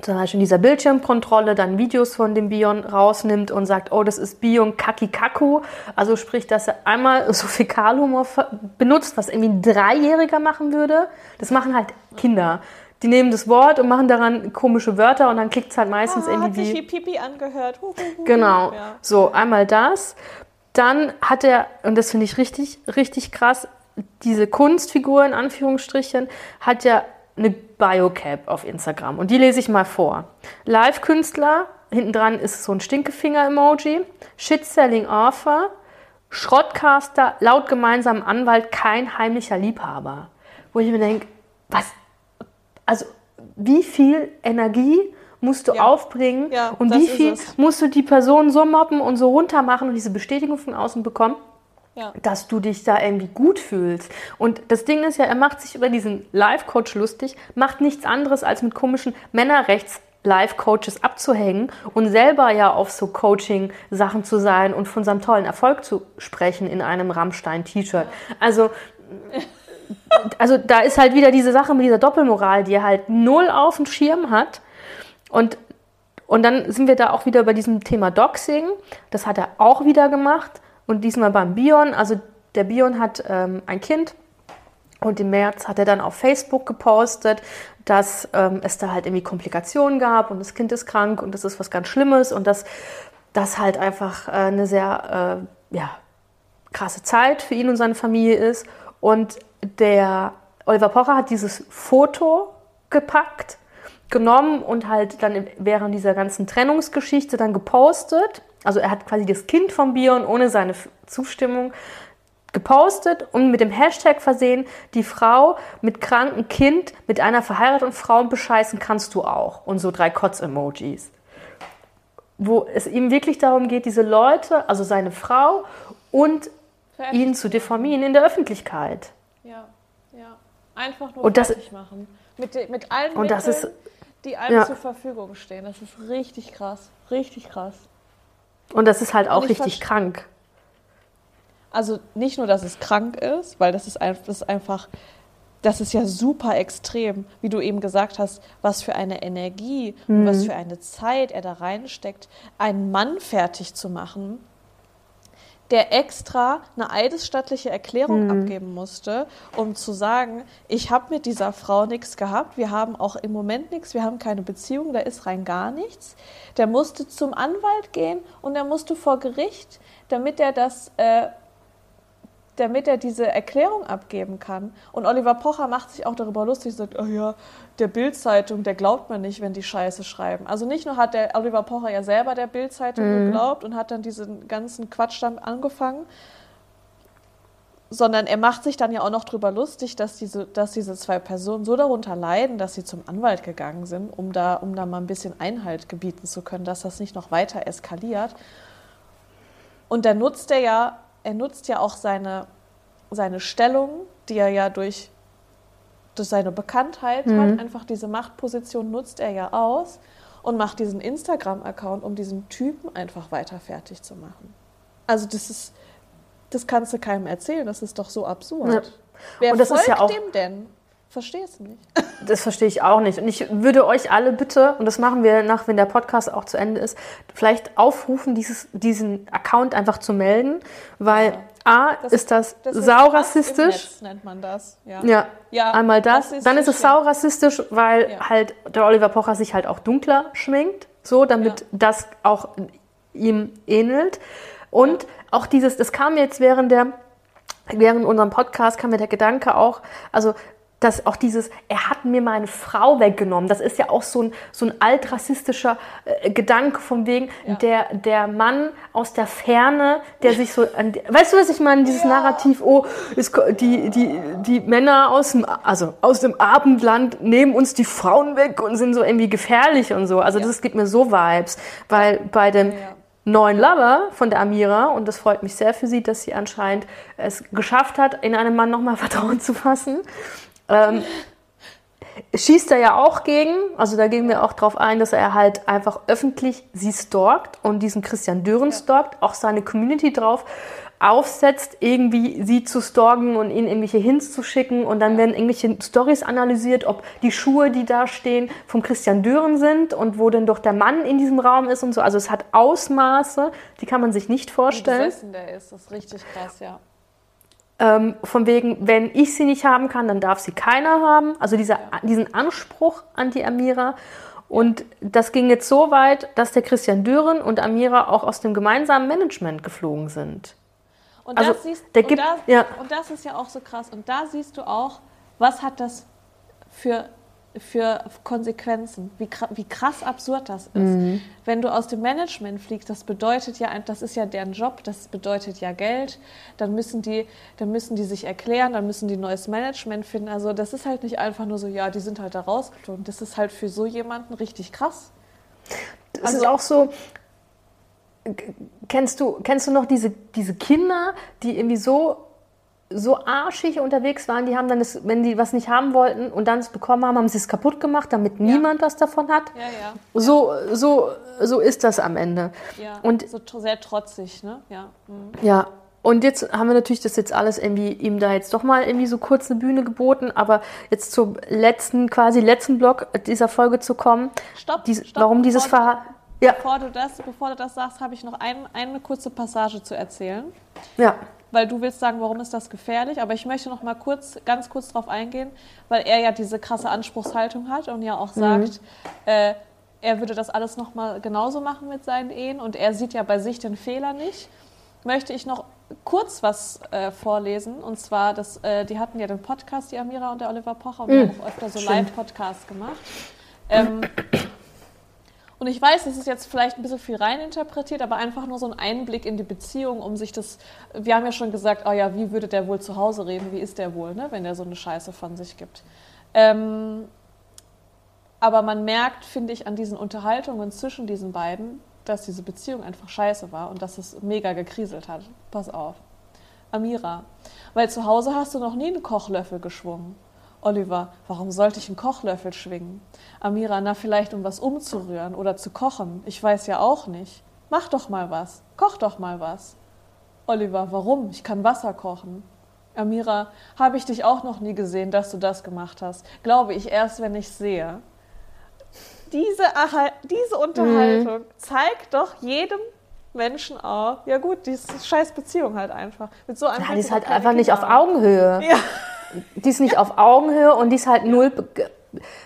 zum Beispiel in dieser Bildschirmkontrolle dann Videos von dem Bion rausnimmt und sagt, oh, das ist Bion Kakikaku. Also sprich, dass er einmal *laughs* so Fäkalhumor benutzt, was irgendwie ein Dreijähriger machen würde. Das machen halt Kinder. Die nehmen das Wort und machen daran komische Wörter und dann klickt es halt meistens Ah, hat irgendwie sich wie... Pipi angehört. Hu, hu, hu. Genau. Ja. So, einmal das. Dann hat er, und das finde ich richtig, richtig krass, diese Kunstfigur in Anführungsstrichen hat ja eine Biocap auf Instagram. Und die lese ich mal vor. Live-Künstler, hinten dran ist so ein Stinkefinger-Emoji. Shit-Selling Offer. Schrottcaster, laut gemeinsamen Anwalt kein heimlicher Liebhaber. Wo ich mir denke, was, also wie viel Energie musst du Ja. aufbringen Ja, und wie viel musst du die Person so mobben und so runter machen und diese Bestätigung von außen bekommen, Ja. dass du dich da irgendwie gut fühlst. Und das Ding ist ja, er macht sich über diesen Life-Coach lustig, macht nichts anderes als mit komischen Männerrechts- Life-Coaches abzuhängen und selber ja auf so Coaching-Sachen zu sein und von seinem tollen Erfolg zu sprechen in einem Rammstein-T-Shirt. Also, *laughs* also da ist halt wieder diese Sache mit dieser Doppelmoral, die er halt null auf dem Schirm hat. Und, und dann sind wir da auch wieder bei diesem Thema Doxing. Das hat er auch wieder gemacht. Und diesmal beim Bion. Also der Bion hat ähm, ein Kind. Und im März hat er dann auf Facebook gepostet, dass ähm, es da halt irgendwie Komplikationen gab und das Kind ist krank und das ist was ganz Schlimmes und dass das halt einfach äh, eine sehr äh, ja, krasse Zeit für ihn und seine Familie ist. Und der Oliver Pocher hat dieses Foto gepackt, genommen und halt dann während dieser ganzen Trennungsgeschichte dann gepostet. Also er hat quasi das Kind von Bion ohne seine Zustimmung gepostet und mit dem Hashtag versehen, die Frau mit krankem Kind mit einer verheirateten Frau bescheißen kannst du auch. Und so drei Kotz-Emojis. Wo es ihm wirklich darum geht, diese Leute, also seine Frau und ihn zu diffamieren in der Öffentlichkeit. Ja, ja. Einfach nur Und das- machen. Mit, mit allen Und das Mitteln, ist- die einem ja. zur Verfügung stehen. Das ist richtig krass. Richtig krass. Und das ist halt auch richtig krank. Also nicht nur, dass es krank ist, weil das ist, ein, das ist einfach, das ist ja super extrem, wie du eben gesagt hast, was für eine Energie und was für eine Zeit er da reinsteckt, einen Mann fertig zu machen, der extra eine eidesstattliche Erklärung abgeben musste, um zu sagen, ich habe mit dieser Frau nichts gehabt, wir haben auch im Moment nichts, wir haben keine Beziehung, da ist rein gar nichts. Der musste zum Anwalt gehen und er musste vor Gericht, damit er das äh, damit er diese Erklärung abgeben kann. Und Oliver Pocher macht sich auch darüber lustig, sagt, oh ja, der Bild-Zeitung, der glaubt man nicht, wenn die Scheiße schreiben. Also nicht nur hat der Oliver Pocher ja selber der Bild-Zeitung Mhm. geglaubt und hat dann diesen ganzen Quatsch dann angefangen, sondern er macht sich dann ja auch noch darüber lustig, dass diese, dass diese zwei Personen so darunter leiden, dass sie zum Anwalt gegangen sind, um da, um da mal ein bisschen Einhalt gebieten zu können, dass das nicht noch weiter eskaliert. Und da nutzt er ja, er nutzt ja auch seine, seine Stellung, die er ja durch, durch seine Bekanntheit hat, einfach diese Machtposition nutzt er ja aus und macht diesen Instagram-Account, um diesen Typen einfach weiter fertig zu machen. Also das ist, das kannst du keinem erzählen, das ist doch so absurd. Ja. Wer Und das ist folgt ja auch- dem denn? Verstehst du nicht? Das verstehe ich auch nicht. Und ich würde euch alle bitte, und das machen wir nach, wenn der Podcast auch zu Ende ist, vielleicht aufrufen, dieses, diesen Account einfach zu melden, weil A, Das- ist das, Das ist sau Hass im rassistisch. Netz, nennt man das. Ja. Ja, Ja, einmal das. Dann ist es ja. sau rassistisch, weil Ja. halt der Oliver Pocher sich halt auch dunkler schminkt, so, damit Ja. das auch ihm ähnelt. Und auch dieses, das kam jetzt während der, während unserem Podcast kam mir der Gedanke auch, also, dass auch dieses, er hat mir meine Frau weggenommen, das ist ja auch so ein, so ein altrassistischer äh, Gedanke von wegen, Ja. der, der Mann aus der Ferne, der sich so, an, weißt du, was ich meine, dieses Narrativ, oh, es, die, die, die Männer aus dem, also aus dem Abendland nehmen uns die Frauen weg und sind so irgendwie gefährlich und so, also das gibt mir so Vibes, weil bei dem Ja. neuen Lover von der Amira, und das freut mich sehr für sie, dass sie anscheinend es geschafft hat, in einem Mann nochmal *laughs* Vertrauen zu fassen, ähm, schießt er ja auch gegen, also da gehen wir auch drauf ein, dass er halt einfach öffentlich sie stalkt und diesen Christian Dürren stalkt, auch seine Community drauf aufsetzt, irgendwie sie zu stalken und ihnen irgendwelche Hints zu schicken und dann werden irgendwelche Stories analysiert, ob die Schuhe, die da stehen, vom Christian Dürren sind und wo denn doch der Mann in diesem Raum ist und so. Also es hat Ausmaße, die kann man sich nicht Wie vorstellen. besessen der ist, das ist richtig krass, ja. Ähm, von wegen, wenn ich sie nicht haben kann, dann darf sie keiner haben. Also dieser, diesen Anspruch an die Amira. Und das ging jetzt so weit, dass der Christian Dürren und Amira auch aus dem gemeinsamen Management geflogen sind. Und, Also, das siehst, der und, gibt- da, ja. und das ist ja auch so krass. Und da siehst du auch, was hat das für, für Konsequenzen, wie, wie krass absurd das ist. Mhm. Wenn du aus dem Management fliegst, das bedeutet ja, das ist ja deren Job, das bedeutet ja Geld, dann müssen die, dann müssen die sich erklären, dann müssen die neues Management finden. Also das ist halt nicht einfach nur so, ja, die sind halt da rausgeflogen. Das ist halt für so jemanden richtig krass. Es Also- ist auch so. Kennst du, kennst du noch diese, diese Kinder, die irgendwie so, so arschig unterwegs waren? Die haben dann, das, wenn die was nicht haben wollten und dann es bekommen haben, haben sie es kaputt gemacht, damit niemand was davon hat. Ja, ja. So, so, so ist das am Ende. ja. Und so sehr trotzig, ne? Ja. mhm. Ja, und jetzt haben wir natürlich das jetzt alles irgendwie ihm da jetzt doch mal irgendwie so kurz eine Bühne geboten, aber jetzt zum letzten, quasi letzten Block dieser Folge zu kommen. Stopp, Dies, stopp, warum dieses Verhalten. Ja, Bevor du das, bevor du das sagst, habe ich noch ein, eine kurze Passage zu erzählen, ja. Weil du willst sagen, warum ist das gefährlich, aber ich möchte noch mal kurz, ganz kurz darauf eingehen, weil er ja diese krasse Anspruchshaltung hat und ja auch sagt, äh, er würde das alles noch mal genauso machen mit seinen Ehen und er sieht ja bei sich den Fehler nicht. Möchte ich noch kurz was äh, vorlesen und zwar, das, äh, die hatten ja den Podcast, die Amira und der Oliver Pocher und die haben auch öfter so. Live-Podcasts gemacht. Ähm, und ich weiß, das ist jetzt vielleicht ein bisschen viel reininterpretiert, aber einfach nur so ein Einblick in die Beziehung, um sich das. Wir haben ja schon gesagt, oh ja, wie würde der wohl zu Hause reden? Wie ist der wohl, ne, wenn der so eine Scheiße von sich gibt? Ähm, aber man merkt, finde ich, an diesen Unterhaltungen zwischen diesen beiden, dass diese Beziehung einfach scheiße war und dass es mega gekriselt hat. Pass auf. Amira, weil zu Hause hast du noch nie einen Kochlöffel geschwungen. Oliver, warum sollte ich einen Kochlöffel schwingen? Amira, na vielleicht um was umzurühren oder zu kochen. Ich weiß ja auch nicht. Mach doch mal was. Koch doch mal was. Oliver, warum? Ich kann Wasser kochen. Amira, habe ich dich auch noch nie gesehen, dass du das gemacht hast. Glaube ich erst, wenn ich sehe. Diese, diese Unterhaltung mhm. zeigt doch jedem Menschen auch, ja gut, die ist scheiß Beziehung halt einfach. Mit so einem ja, die ist halt einfach nicht auf Augenhöhe. Ja. Die ist nicht ja. auf Augenhöhe und die ist halt null,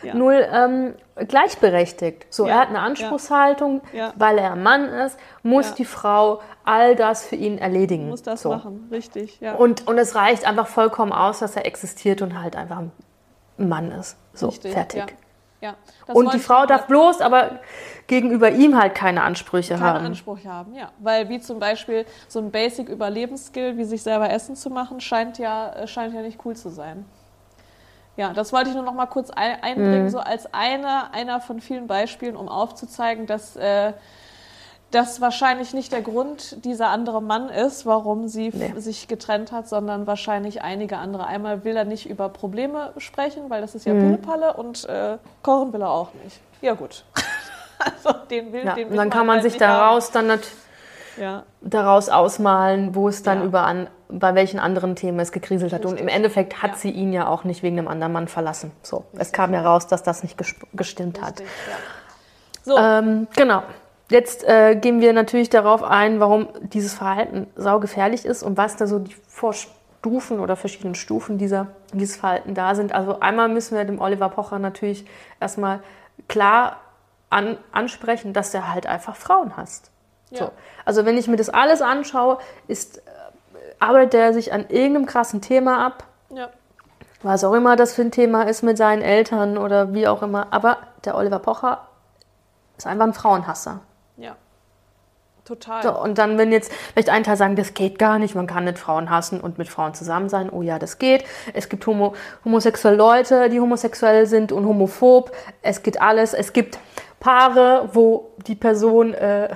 ja. null ähm, gleichberechtigt. So, er hat eine Anspruchshaltung, weil er ein Mann ist, muss die Frau all das für ihn erledigen. Muss das so. machen, richtig. Ja. Und, und es reicht einfach vollkommen aus, dass er existiert und halt einfach ein Mann ist. So, richtig, fertig. Ja, und die Frau darf bloß aber gegenüber ihm halt keine Ansprüche keine haben. Keine Ansprüche haben, ja. Weil wie zum Beispiel so ein Basic-Überlebensskill, wie sich selber Essen zu machen, scheint ja, äh, scheint ja nicht cool zu sein. Ja, das wollte ich nur noch mal kurz einbringen, mhm. so als eine, einer von vielen Beispielen, um aufzuzeigen, dass äh, das wahrscheinlich nicht der Grund dieser andere Mann ist, warum sie nee. sich getrennt hat, sondern wahrscheinlich einige andere. Einmal will er nicht über Probleme sprechen, weil das ist ja mhm. Pillepalle und äh, kochen will er auch nicht. Ja gut. *laughs* also den will, ja, den will und dann kann man halt sich daraus haben. dann natürlich ja. daraus ausmalen, wo es dann ja. über an, bei welchen anderen Themen es gekriselt hat. Richtig. Und im Endeffekt hat ja. sie ihn ja auch nicht wegen einem anderen Mann verlassen. So, Richtig. es kam ja raus, dass das nicht gestimmt Richtig, hat. So. Ähm, genau. Jetzt äh, gehen wir natürlich darauf ein, warum dieses Verhalten saugefährlich ist und was da so die Vorstufen oder verschiedenen Stufen dieser, dieses Verhalten da sind. Also einmal müssen wir dem Oliver Pocher natürlich erstmal klar an, ansprechen, dass er halt einfach Frauen hasst. Ja. So. Also wenn ich mir das alles anschaue, ist, äh, arbeitet er sich an irgendeinem krassen Thema ab. Ja. Was auch immer das für ein Thema ist mit seinen Eltern oder wie auch immer. Aber der Oliver Pocher ist einfach ein Frauenhasser. Total. So, und dann, wenn jetzt vielleicht ein Teil sagen, das geht gar nicht, man kann nicht Frauen hassen und mit Frauen zusammen sein. Oh ja, das geht. Es gibt homo homosexuelle Leute, die homosexuell sind und homophob. Es geht alles. Es gibt Paare, wo die Person äh,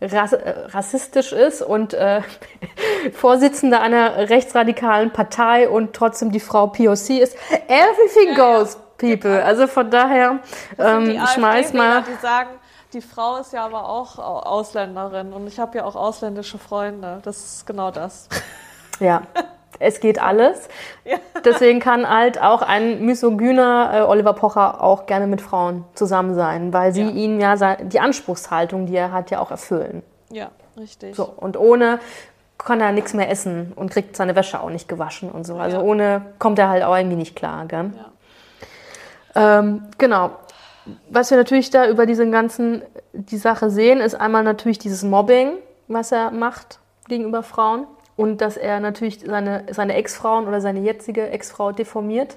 rass äh, rassistisch ist und äh, *laughs* Vorsitzende einer rechtsradikalen Partei und trotzdem die Frau POC ist. Everything goes, people. Also von daher ähm, schmeiß mal. Die sagen, die Frau ist ja aber auch Ausländerin und ich habe ja auch ausländische Freunde. Das ist genau das. *laughs* Ja, es geht alles. Ja. Deswegen kann halt auch ein misogyner äh, Oliver Pocher auch gerne mit Frauen zusammen sein, weil sie ja. ihn ja die Anspruchshaltung, die er hat, ja auch erfüllen. Ja, richtig. So, und ohne kann er nichts mehr essen und kriegt seine Wäsche auch nicht gewaschen und so. Also ja. ohne kommt er halt auch irgendwie nicht klar. Gell? Ja. Ähm, genau was wir natürlich da über diese ganzen, die Sache sehen, ist einmal natürlich dieses Mobbing, was er macht gegenüber Frauen und dass er natürlich seine, seine Ex-Frauen oder seine jetzige Ex-Frau deformiert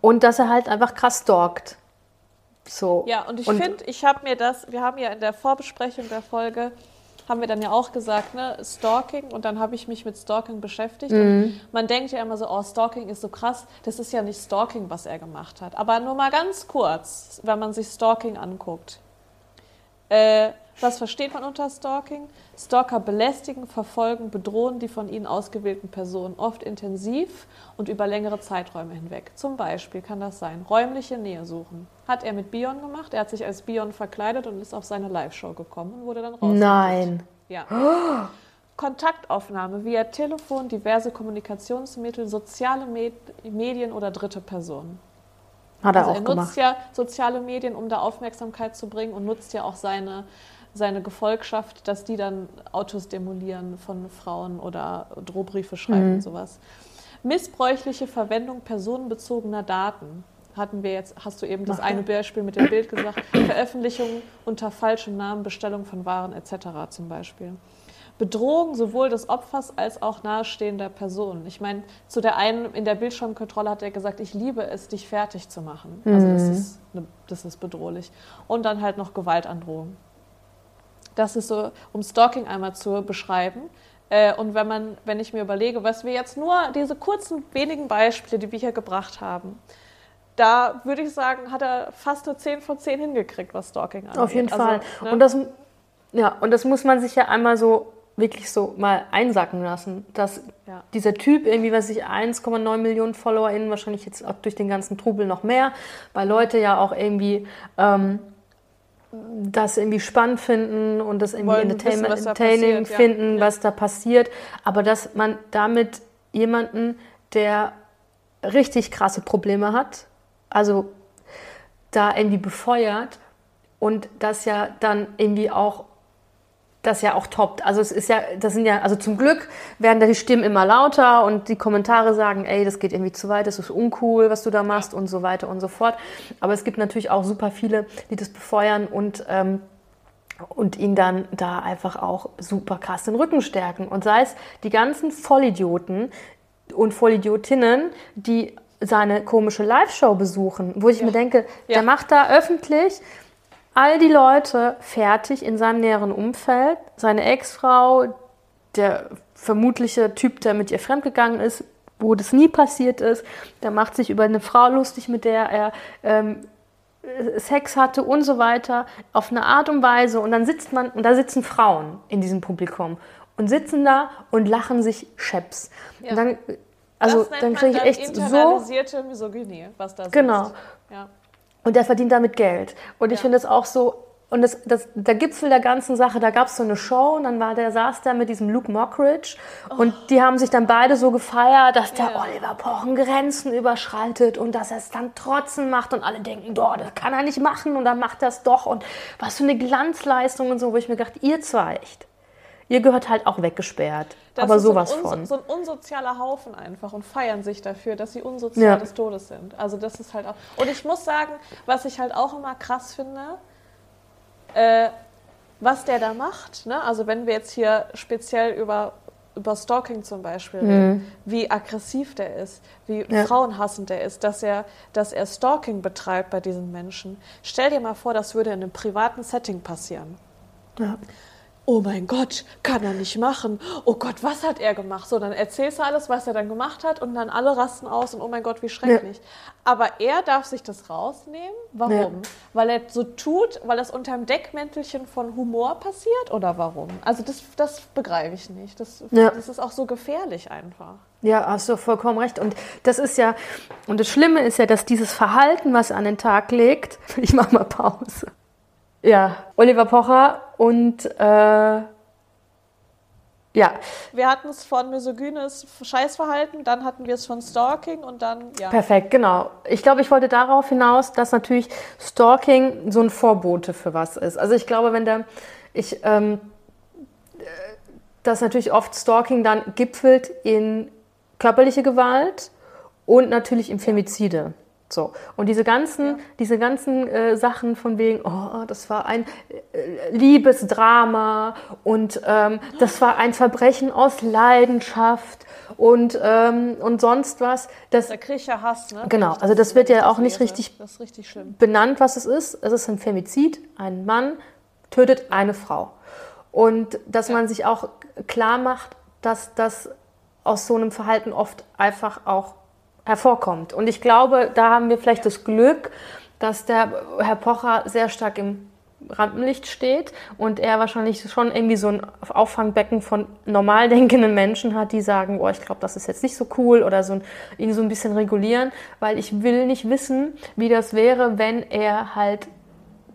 und dass er halt einfach krass stalkt. So. Ja, und ich finde, ich habe mir das, wir haben ja in der Vorbesprechung der Folge haben wir dann ja auch gesagt, ne, Stalking und dann habe ich mich mit Stalking beschäftigt. Mhm. man denkt ja immer so, oh, Stalking ist so krass. Das ist ja nicht Stalking, was er gemacht hat. Aber nur mal ganz kurz, wenn man sich Stalking anguckt. Äh, was versteht man unter Stalking? Stalker belästigen, verfolgen, bedrohen die von ihnen ausgewählten Personen oft intensiv und über längere Zeiträume hinweg. Zum Beispiel kann das sein, räumliche Nähe suchen. Hat er mit Bion gemacht. Er hat sich als Bion verkleidet und ist auf seine Live-Show gekommen und wurde dann raus. Nein. Ja. Oh. Kontaktaufnahme via Telefon, diverse Kommunikationsmittel, soziale Medien oder dritte Personen. Hat er also auch er nutzt gemacht. ja soziale Medien, um da Aufmerksamkeit zu bringen und nutzt ja auch seine seine Gefolgschaft, dass die dann Autos demolieren von Frauen oder Drohbriefe schreiben mhm. und sowas. Missbräuchliche Verwendung personenbezogener Daten hatten wir jetzt, hast du eben das eine Beispiel mit dem Bild gesagt, *clears throat* Veröffentlichung unter falschem Namen, Bestellung von Waren etc. zum Beispiel. Bedrohung sowohl des Opfers als auch nahestehender Personen. Ich meine, zu der einen in der Bildschirmkontrolle hat er gesagt, ich liebe es, dich fertig zu machen. Also das, mhm. ist, das ist bedrohlich. Und dann halt noch Gewaltandrohung. Das ist so, um Stalking einmal zu beschreiben. Äh, und wenn man, wenn ich mir überlege, was wir jetzt nur diese kurzen wenigen Beispiele, die wir hier gebracht haben, da würde ich sagen, hat er fast eine 10 von 10 hingekriegt, was Stalking angeht. Auf jeden also, Fall. Ne? Und das, ja, und das muss man sich ja einmal so wirklich so mal einsacken lassen, dass ja. dieser Typ irgendwie, was ich 1,9 Millionen FollowerInnen, wahrscheinlich jetzt auch durch den ganzen Trubel noch mehr, weil Leute ja auch irgendwie ähm, das irgendwie spannend finden und das irgendwie Wollen entertainment, wissen, was entertaining passiert, finden, Ja. was da passiert. Aber dass man damit jemanden, der richtig krasse Probleme hat, also da irgendwie befeuert und das ja dann irgendwie auch das ja auch toppt. Also es ist ja, das sind ja, also zum Glück werden da die Stimmen immer lauter und die Kommentare sagen, ey, das geht irgendwie zu weit, das ist uncool, was du da machst und so weiter und so fort. Aber es gibt natürlich auch super viele, die das befeuern und ähm, und ihn dann da einfach auch super krass den Rücken stärken. Und sei es die ganzen Vollidioten und Vollidiotinnen, die seine komische Live-Show besuchen, wo ich mir denke, Ja. der macht da öffentlich all die Leute fertig in seinem näheren Umfeld. Seine Ex-Frau, der vermutliche Typ, der mit ihr fremdgegangen ist, wo das nie passiert ist, der macht sich über eine Frau lustig, mit der er ähm, Sex hatte und so weiter, auf eine Art und Weise. Und dann sitzt man, und da sitzen Frauen in diesem Publikum und sitzen da und lachen sich scheps. Ja. Und dann, also dann kriege ich echt so. Misogynie, was da Genau. Ja. Und der verdient damit Geld. Und ich Ja. finde es auch so. Und das, das, der Gipfel der ganzen Sache, da gab es so eine Show und dann war der, saß da mit diesem Luke Mockridge und die haben sich dann beide so gefeiert, dass der Oh. Ja. Oliver Pochen Grenzen überschreitet und dass er es dann trotzdem macht und alle denken, doch, das kann er nicht machen und dann macht er es doch und was für eine Glanzleistung und so, wo ich mir gedacht, ihr zwei echt, ihr gehört halt auch weggesperrt. Das aber sowas so von. so ein unsozialer Haufen einfach und feiern sich dafür, dass sie unsozial Ja. des Todes sind. Also das ist halt auch. Und ich muss sagen, was ich halt auch immer krass finde, äh, was der da macht. Ne? Also wenn wir jetzt hier speziell über über Stalking zum Beispiel reden, wie aggressiv der ist, wie Mhm. Ja. frauenhassend der ist, dass er, dass er Stalking betreibt bei diesen Menschen. Stell dir mal vor, das würde in einem privaten Setting passieren. Ja. Oh mein Gott, kann er nicht machen. Oh Gott, was hat er gemacht? So, dann erzählst du alles, was er dann gemacht hat und dann alle rasten aus und oh mein Gott, wie schrecklich. Aber er darf sich das rausnehmen. Warum? Ja. Weil er so tut, weil das unter dem Deckmäntelchen von Humor passiert oder warum? Also das, das begreife ich nicht. Das, Ja. das ist auch so gefährlich einfach. Ja, hast du vollkommen recht. Und das ist ja, und das Schlimme ist ja, dass dieses Verhalten, was er an den Tag legt, *laughs* ich mach mal Pause. Ja, Oliver Pocher und äh, ja, Wir hatten es von misogynes Scheißverhalten, dann hatten wir es von Stalking und dann, ja. perfekt, genau. Ich glaube, ich wollte darauf hinaus, dass natürlich Stalking so ein Vorbote für was ist. Also ich glaube, wenn der, ich, ähm, äh, dass natürlich oft Stalking dann gipfelt in körperliche Gewalt und natürlich im Femizide. So. Und diese ganzen, diese ganzen äh, Sachen von wegen, oh, das war ein äh, Liebesdrama und ähm, das war ein Verbrechen aus Leidenschaft und, ähm, und sonst was, das Der kriegt ja Hass, ne? Genau, ich also das wird ja ich auch nicht richtig- richtig benannt, was es ist. Es ist ein Femizid. Ein Mann tötet eine Frau. Und dass man sich auch klar macht, dass das aus so einem Verhalten oft einfach auch hervorkommt. Und ich glaube, da haben wir vielleicht das Glück, dass der Herr Pocher sehr stark im Rampenlicht steht und er wahrscheinlich schon irgendwie so ein Auffangbecken von normal denkenden Menschen hat, die sagen, oh, ich glaube, das ist jetzt nicht so cool oder so ein, ihn so ein bisschen regulieren, weil ich will nicht wissen, wie das wäre, wenn er halt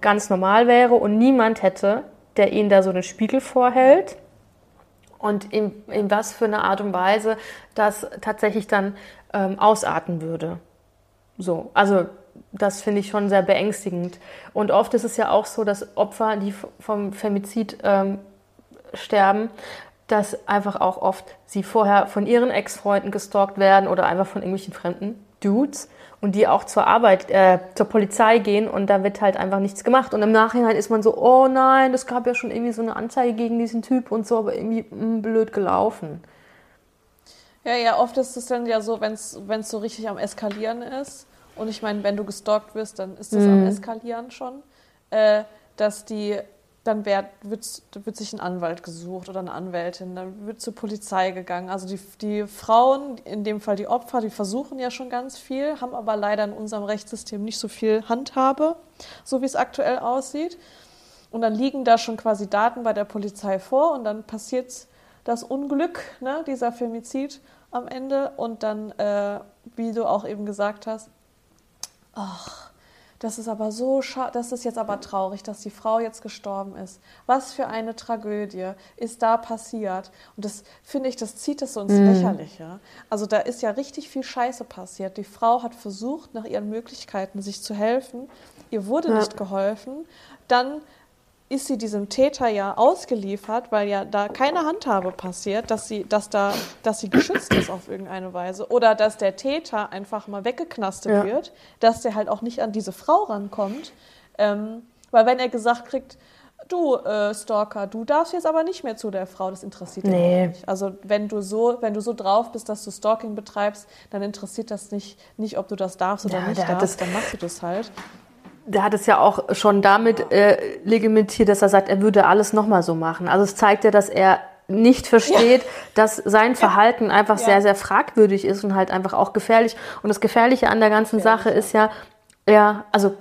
ganz normal wäre und niemand hätte, der ihn da so den Spiegel vorhält und in, in was für eine Art und Weise das tatsächlich dann ähm, ausarten würde. So, also das finde ich schon sehr beängstigend. Und oft ist es ja auch so, dass Opfer, die vom Femizid ähm, sterben, dass einfach auch oft sie vorher von ihren Ex-Freunden gestalkt werden oder einfach von irgendwelchen fremden Dudes und die auch zur Arbeit, äh, zur Polizei gehen und da wird halt einfach nichts gemacht. Und im Nachhinein ist man so, oh nein, das gab ja schon irgendwie so eine Anzeige gegen diesen Typ und so, aber irgendwie mm, blöd gelaufen. Ja, ja, oft ist es dann ja so, wenn es so richtig am Eskalieren ist. Und ich meine, wenn du gestalkt wirst, dann ist das am Eskalieren schon. Äh, dass die, dann wird, wird, wird sich ein Anwalt gesucht oder eine Anwältin, dann wird zur Polizei gegangen. Also die, die Frauen, in dem Fall die Opfer, die versuchen ja schon ganz viel, haben aber leider in unserem Rechtssystem nicht so viel Handhabe, so wie es aktuell aussieht. Und dann liegen da schon quasi Daten bei der Polizei vor und dann passiert das Unglück, ne, dieser Femizid am Ende. Und dann, äh, wie du auch eben gesagt hast, ach, das ist aber so schade, das ist jetzt aber traurig, dass die Frau jetzt gestorben ist. Was für eine Tragödie ist da passiert? Und das finde ich, das zieht es so ins mhm. Lächerliche. Also da ist ja richtig viel Scheiße passiert. Die Frau hat versucht, nach ihren Möglichkeiten sich zu helfen. Ihr wurde ja. nicht geholfen. Dann ist sie diesem Täter ja ausgeliefert, weil ja da keine Handhabe passiert, dass sie, dass da, dass sie geschützt ist auf irgendeine Weise. Oder dass der Täter einfach mal weggeknastet ja. wird, dass der halt auch nicht an diese Frau rankommt. Ähm, weil wenn er gesagt kriegt, du äh, Stalker, du darfst jetzt aber nicht mehr zu der Frau, das interessiert ihn nee. nicht. Also wenn du so, wenn du so drauf bist, dass du Stalking betreibst, dann interessiert das nicht, nicht ob du das darfst oder ja, nicht darfst, dann machst du das halt der hat es ja auch schon damit äh, legitimiert, dass er sagt, er würde alles nochmal so machen. Also es zeigt ja, dass er nicht versteht, ja. dass sein Verhalten einfach ja. sehr, sehr fragwürdig ist und halt einfach auch gefährlich. Und das Gefährliche an der ganzen Sache ist ja, ja, also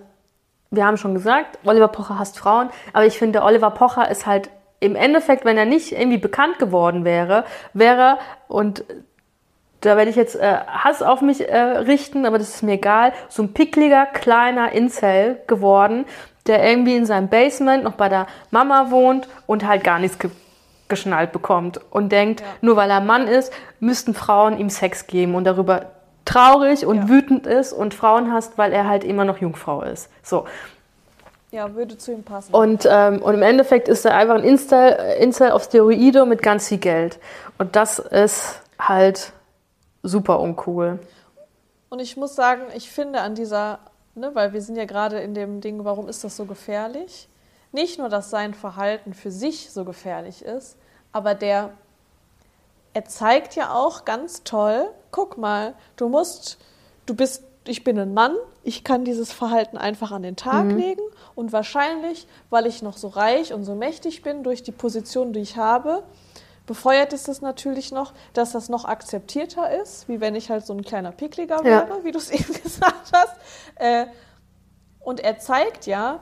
wir haben schon gesagt, Oliver Pocher hasst Frauen, aber ich finde, Oliver Pocher ist halt im Endeffekt, wenn er nicht irgendwie bekannt geworden wäre, wäre, und da werde ich jetzt äh, Hass auf mich äh, richten, aber das ist mir egal, so ein pickliger, kleiner Incel geworden, der irgendwie in seinem Basement noch bei der Mama wohnt und halt gar nichts ge geschnallt bekommt und denkt, ja. nur weil er Mann ist, müssten Frauen ihm Sex geben und darüber traurig und ja. wütend ist und Frauen hasst, weil er halt immer noch Jungfrau ist. So. Ja, würde zu ihm passen. Und, ähm, und im Endeffekt ist er einfach ein Incel, Incel auf Steroide mit ganz viel Geld. Und das ist halt super uncool. Und ich muss sagen, ich finde an dieser, ne, weil wir sind ja gerade in dem Ding, warum ist das so gefährlich? Nicht nur, dass sein Verhalten für sich so gefährlich ist, aber der, er zeigt ja auch ganz toll, guck mal, du musst, du bist, ich bin ein Mann, ich kann dieses Verhalten einfach an den Tag mhm. legen und wahrscheinlich, weil ich noch so reich und so mächtig bin durch die Position, die ich habe, befeuert ist es natürlich noch, dass das noch akzeptierter ist, wie wenn ich halt so ein kleiner Pickliger wäre, ja. wie du es *laughs* eben gesagt hast. Äh, und er zeigt ja,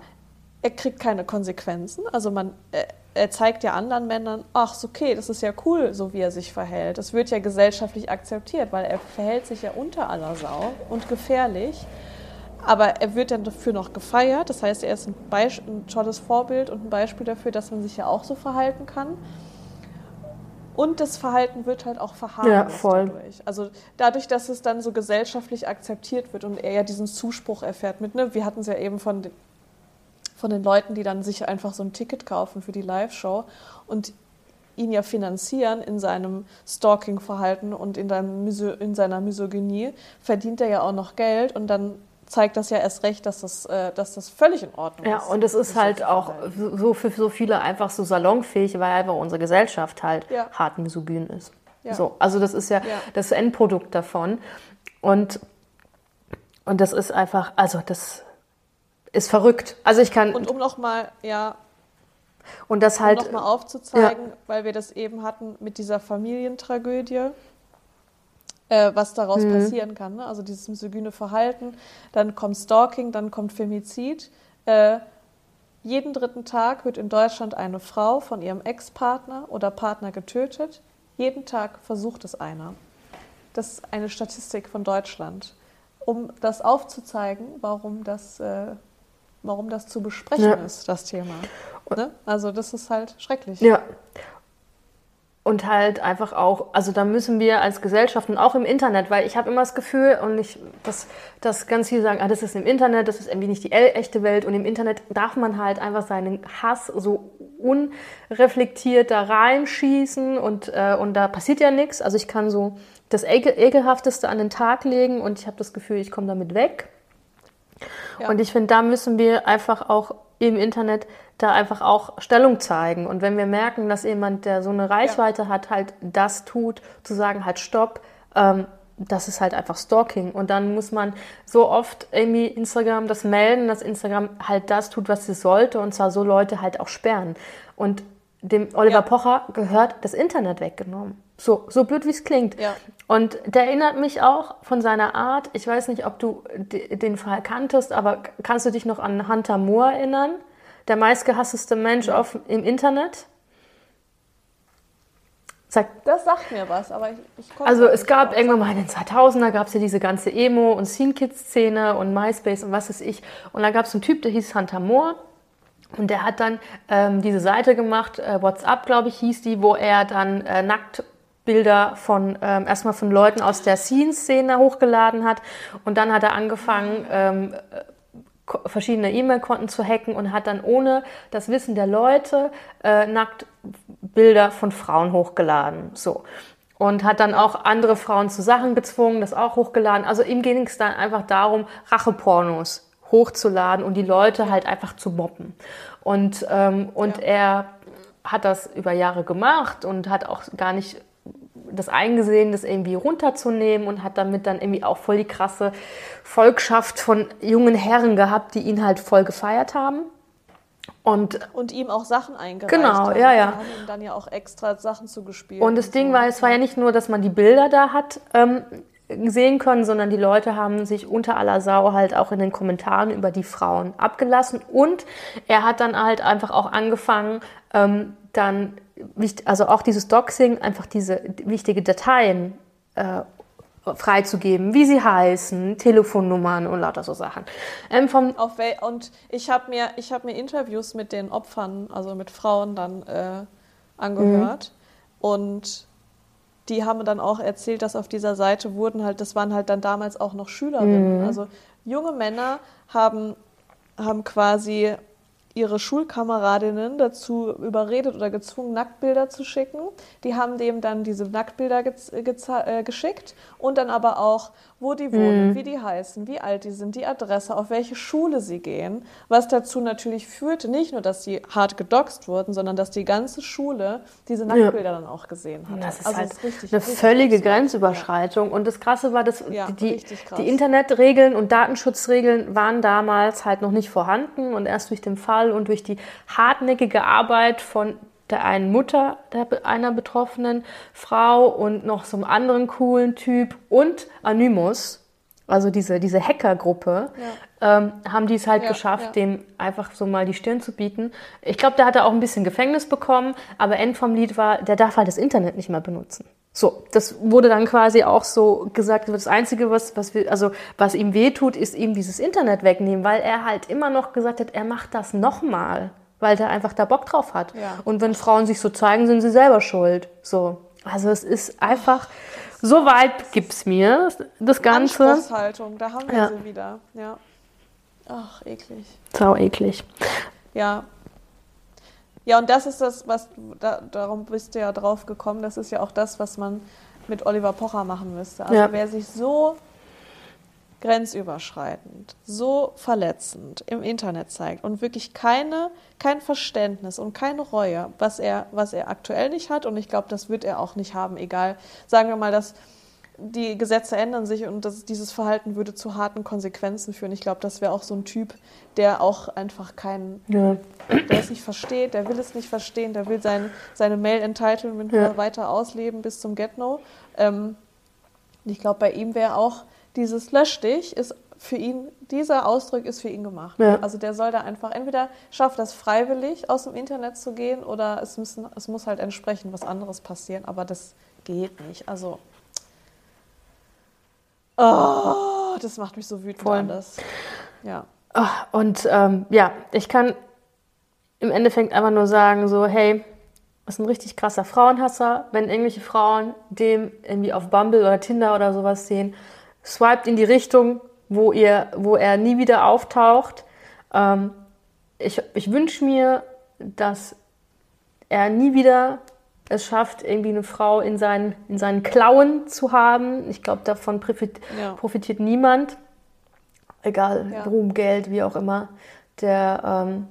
er kriegt keine Konsequenzen. Also man, äh, er zeigt ja anderen Männern, ach, ist okay, das ist ja cool, so wie er sich verhält. Das wird ja gesellschaftlich akzeptiert, weil er verhält sich ja unter aller Sau und gefährlich. Aber er wird dann dafür noch gefeiert. Das heißt, er ist ein, ein tolles Vorbild und ein Beispiel dafür, dass man sich ja auch so verhalten kann. Und das Verhalten wird halt auch verharmlost ja, dadurch. Also dadurch, dass es dann so gesellschaftlich akzeptiert wird und er ja diesen Zuspruch erfährt mit, ne, wir hatten es ja eben von, den, von den Leuten, die dann sich einfach so ein Ticket kaufen für die Live-Show und ihn ja finanzieren in seinem Stalking-Verhalten und in, in seiner Misogynie, verdient er ja auch noch Geld und dann zeigt das ja erst recht, dass das, äh, dass das völlig in Ordnung ja, ist. Ja, und es ist halt auch so für so viele einfach so salonfähig, weil einfach unsere Gesellschaft halt ja. hart misogyn ist. Ja. So, also das ist ja, ja, das Endprodukt davon. Und, und das ist einfach, also das ist verrückt. Also ich kann. Und um nochmal, ja. Und das halt. Um nochmal aufzuzeigen, weil wir das eben hatten mit dieser Familientragödie äh, was daraus mhm. passieren kann. Ne? Also dieses misogyne Verhalten, dann kommt Stalking, dann kommt Femizid. Äh, jeden dritten Tag wird in Deutschland eine Frau von ihrem Ex-Partner oder Partner getötet. Jeden Tag versucht es einer. Das ist eine Statistik von Deutschland, um das aufzuzeigen, warum das, äh, warum das zu besprechen ja. ist, das Thema. Ne? Also das ist halt schrecklich. Ja und halt einfach auch, also da müssen wir als Gesellschaft und auch im Internet, weil ich habe immer das Gefühl und ich, dass, dass ganz viele sagen, ah, das ist im Internet, das ist irgendwie nicht die echte Welt und im Internet darf man halt einfach seinen Hass so unreflektiert da reinschießen und, äh, und da passiert ja nichts. Also ich kann so das Ekel, Ekelhafteste an den Tag legen und ich habe das Gefühl, ich komme damit weg. Ja. Und ich finde, da müssen wir einfach auch im Internet da einfach auch Stellung zeigen. Und wenn wir merken, dass jemand, der so eine Reichweite ja. hat, halt das tut, zu sagen, halt stopp, ähm, das ist halt einfach Stalking. Und dann muss man so oft irgendwie Instagram das melden, dass Instagram halt das tut, was sie sollte, und zwar so Leute halt auch sperren. Und dem Oliver ja. Pocher gehört das Internet weggenommen. So, so blöd wie es klingt. Ja. Und der erinnert mich auch von seiner Art. Ich weiß nicht, ob du den Fall kanntest, aber kannst du dich noch an Hunter Moore erinnern? der meistgehassteste Mensch auf, im Internet. Sagt, Das sagt mir was, aber ich, ich also es gab drauf. irgendwann mal in den 2000er gab es ja diese ganze Emo- und Scene-Kids-Szene und MySpace und was weiß ich. Und da gab es einen Typ, der hieß Hunter Moore. Und der hat dann ähm, diese Seite gemacht, äh, WhatsApp, glaube ich, hieß die, wo er dann äh, Nacktbilder von ähm, erstmal von Leuten aus der Scene-Szene hochgeladen hat. Und dann hat er angefangen, ähm, ko- verschiedene E-Mail-Konten zu hacken und hat dann ohne das Wissen der Leute äh, Nacktbilder von Frauen hochgeladen. So. Und hat dann auch andere Frauen zu Sachen gezwungen, das auch hochgeladen. Also ihm ging es dann einfach darum, Rachepornos hochzuladen und die Leute halt einfach zu mobben. Und, ähm, und Ja. er hat das über Jahre gemacht und hat auch gar nicht das eingesehen, das irgendwie runterzunehmen und hat damit dann irgendwie auch voll die krasse Volkschaft von jungen Herren gehabt, die ihn halt voll gefeiert haben. Und, Und ihm auch Sachen eingereicht Genau, haben. ja, ja. Haben ihm dann ja auch extra Sachen zugespielt. und das Ding war, es war ja nicht nur, dass man die Bilder da hat ähm, sehen können, sondern die Leute haben sich unter aller Sau halt auch in den Kommentaren über die Frauen abgelassen. Und er hat dann halt einfach auch angefangen, ähm, dann, also auch dieses Doxing, einfach diese wichtige Dateien äh, freizugeben, wie sie heißen, Telefonnummern und lauter so Sachen. Ähm, und ich habe mir, ich hab mir Interviews mit den Opfern, also mit Frauen dann äh, angehört. Mhm. Und die haben dann auch erzählt, dass auf dieser Seite wurden halt, das waren halt dann damals auch noch Schülerinnen. Mhm. Also junge Männer haben, haben quasi ihre Schulkameradinnen dazu überredet oder gezwungen, Nacktbilder zu schicken. Die haben dem dann diese Nacktbilder gez- geza- äh, geschickt und dann aber auch, wo die wohnen, wie die heißen, wie alt die sind, die Adresse, auf welche Schule sie gehen. Was dazu natürlich führte, nicht nur, dass sie hart gedoxt wurden, sondern dass die ganze Schule diese Nacktbilder dann auch gesehen hat. Das ist Also halt es richtig- eine richtig völlige. Grenzüberschreitung. Und das Krasse war, dass Ja, die, die Internetregeln und Datenschutzregeln waren damals halt noch nicht vorhanden. Und erst durch den Fall und durch die hartnäckige Arbeit von der einen Mutter der, einer betroffenen Frau und noch so einem anderen coolen Typ und Anonymous, also diese, diese Hackergruppe, ähm, haben die es halt Ja, geschafft, ja. dem einfach so mal die Stirn zu bieten. Ich glaube, der hatte auch ein bisschen Gefängnis bekommen, aber End vom Lied war, der darf halt das Internet nicht mehr benutzen. So, das wurde dann quasi auch so gesagt, das Einzige, was, was, wir, also, was ihm wehtut, ist ihm dieses Internet wegnehmen, weil er halt immer noch gesagt hat, er macht das nochmal, weil der einfach da Bock drauf hat. Ja. Und wenn Frauen sich so zeigen, sind sie selber schuld. So. Also es ist einfach, so weit gibt's mir das Ganze. Anspruchshaltung, da haben wir Ja. sie wieder. Ja. Ach, eklig. Sau eklig. Ja. Ja, und das ist das, was, da, darum bist du ja drauf gekommen, das ist ja auch das, was man mit Oliver Pocher machen müsste. Also Ja. wer sich so grenzüberschreitend, so verletzend im Internet zeigt und wirklich keine, kein Verständnis und keine Reue, was er, was er aktuell nicht hat, und ich glaube, das wird er auch nicht haben, egal, sagen wir mal, dass die Gesetze ändern sich und das, dieses Verhalten würde zu harten Konsequenzen führen. Ich glaube, das wäre auch so ein Typ, der auch einfach keinen Ja. der es nicht versteht, der will es nicht verstehen, der will sein, seine Mail-Entitlement Ja. weiter ausleben bis zum Get-No. Ähm, ich glaube, bei ihm wäre auch dieses Lösch dich, ist für ihn, dieser Ausdruck ist für ihn gemacht. Ja. Also der soll da einfach, entweder schafft das freiwillig, aus dem Internet zu gehen, oder es, müssen, es muss halt entsprechend was anderes passieren, aber das geht nicht. Also, oh, das macht mich so wütend Voll. alles. Ja. Ah, Und ähm, ja, ich kann im Endeffekt einfach nur sagen, so, hey, ist ein richtig krasser Frauenhasser. Wenn irgendwelche Frauen dem irgendwie auf Bumble oder Tinder oder sowas sehen, swiped in die Richtung, wo, ihr, wo er nie wieder auftaucht. Ähm, ich ich wünsche mir, dass er nie wieder es schafft, irgendwie eine Frau in seinen, in seinen Klauen zu haben. Ich glaube, davon profit, Ja. profitiert niemand. Egal, Ja. Ruhm, Geld, wie auch immer. Der, ähm,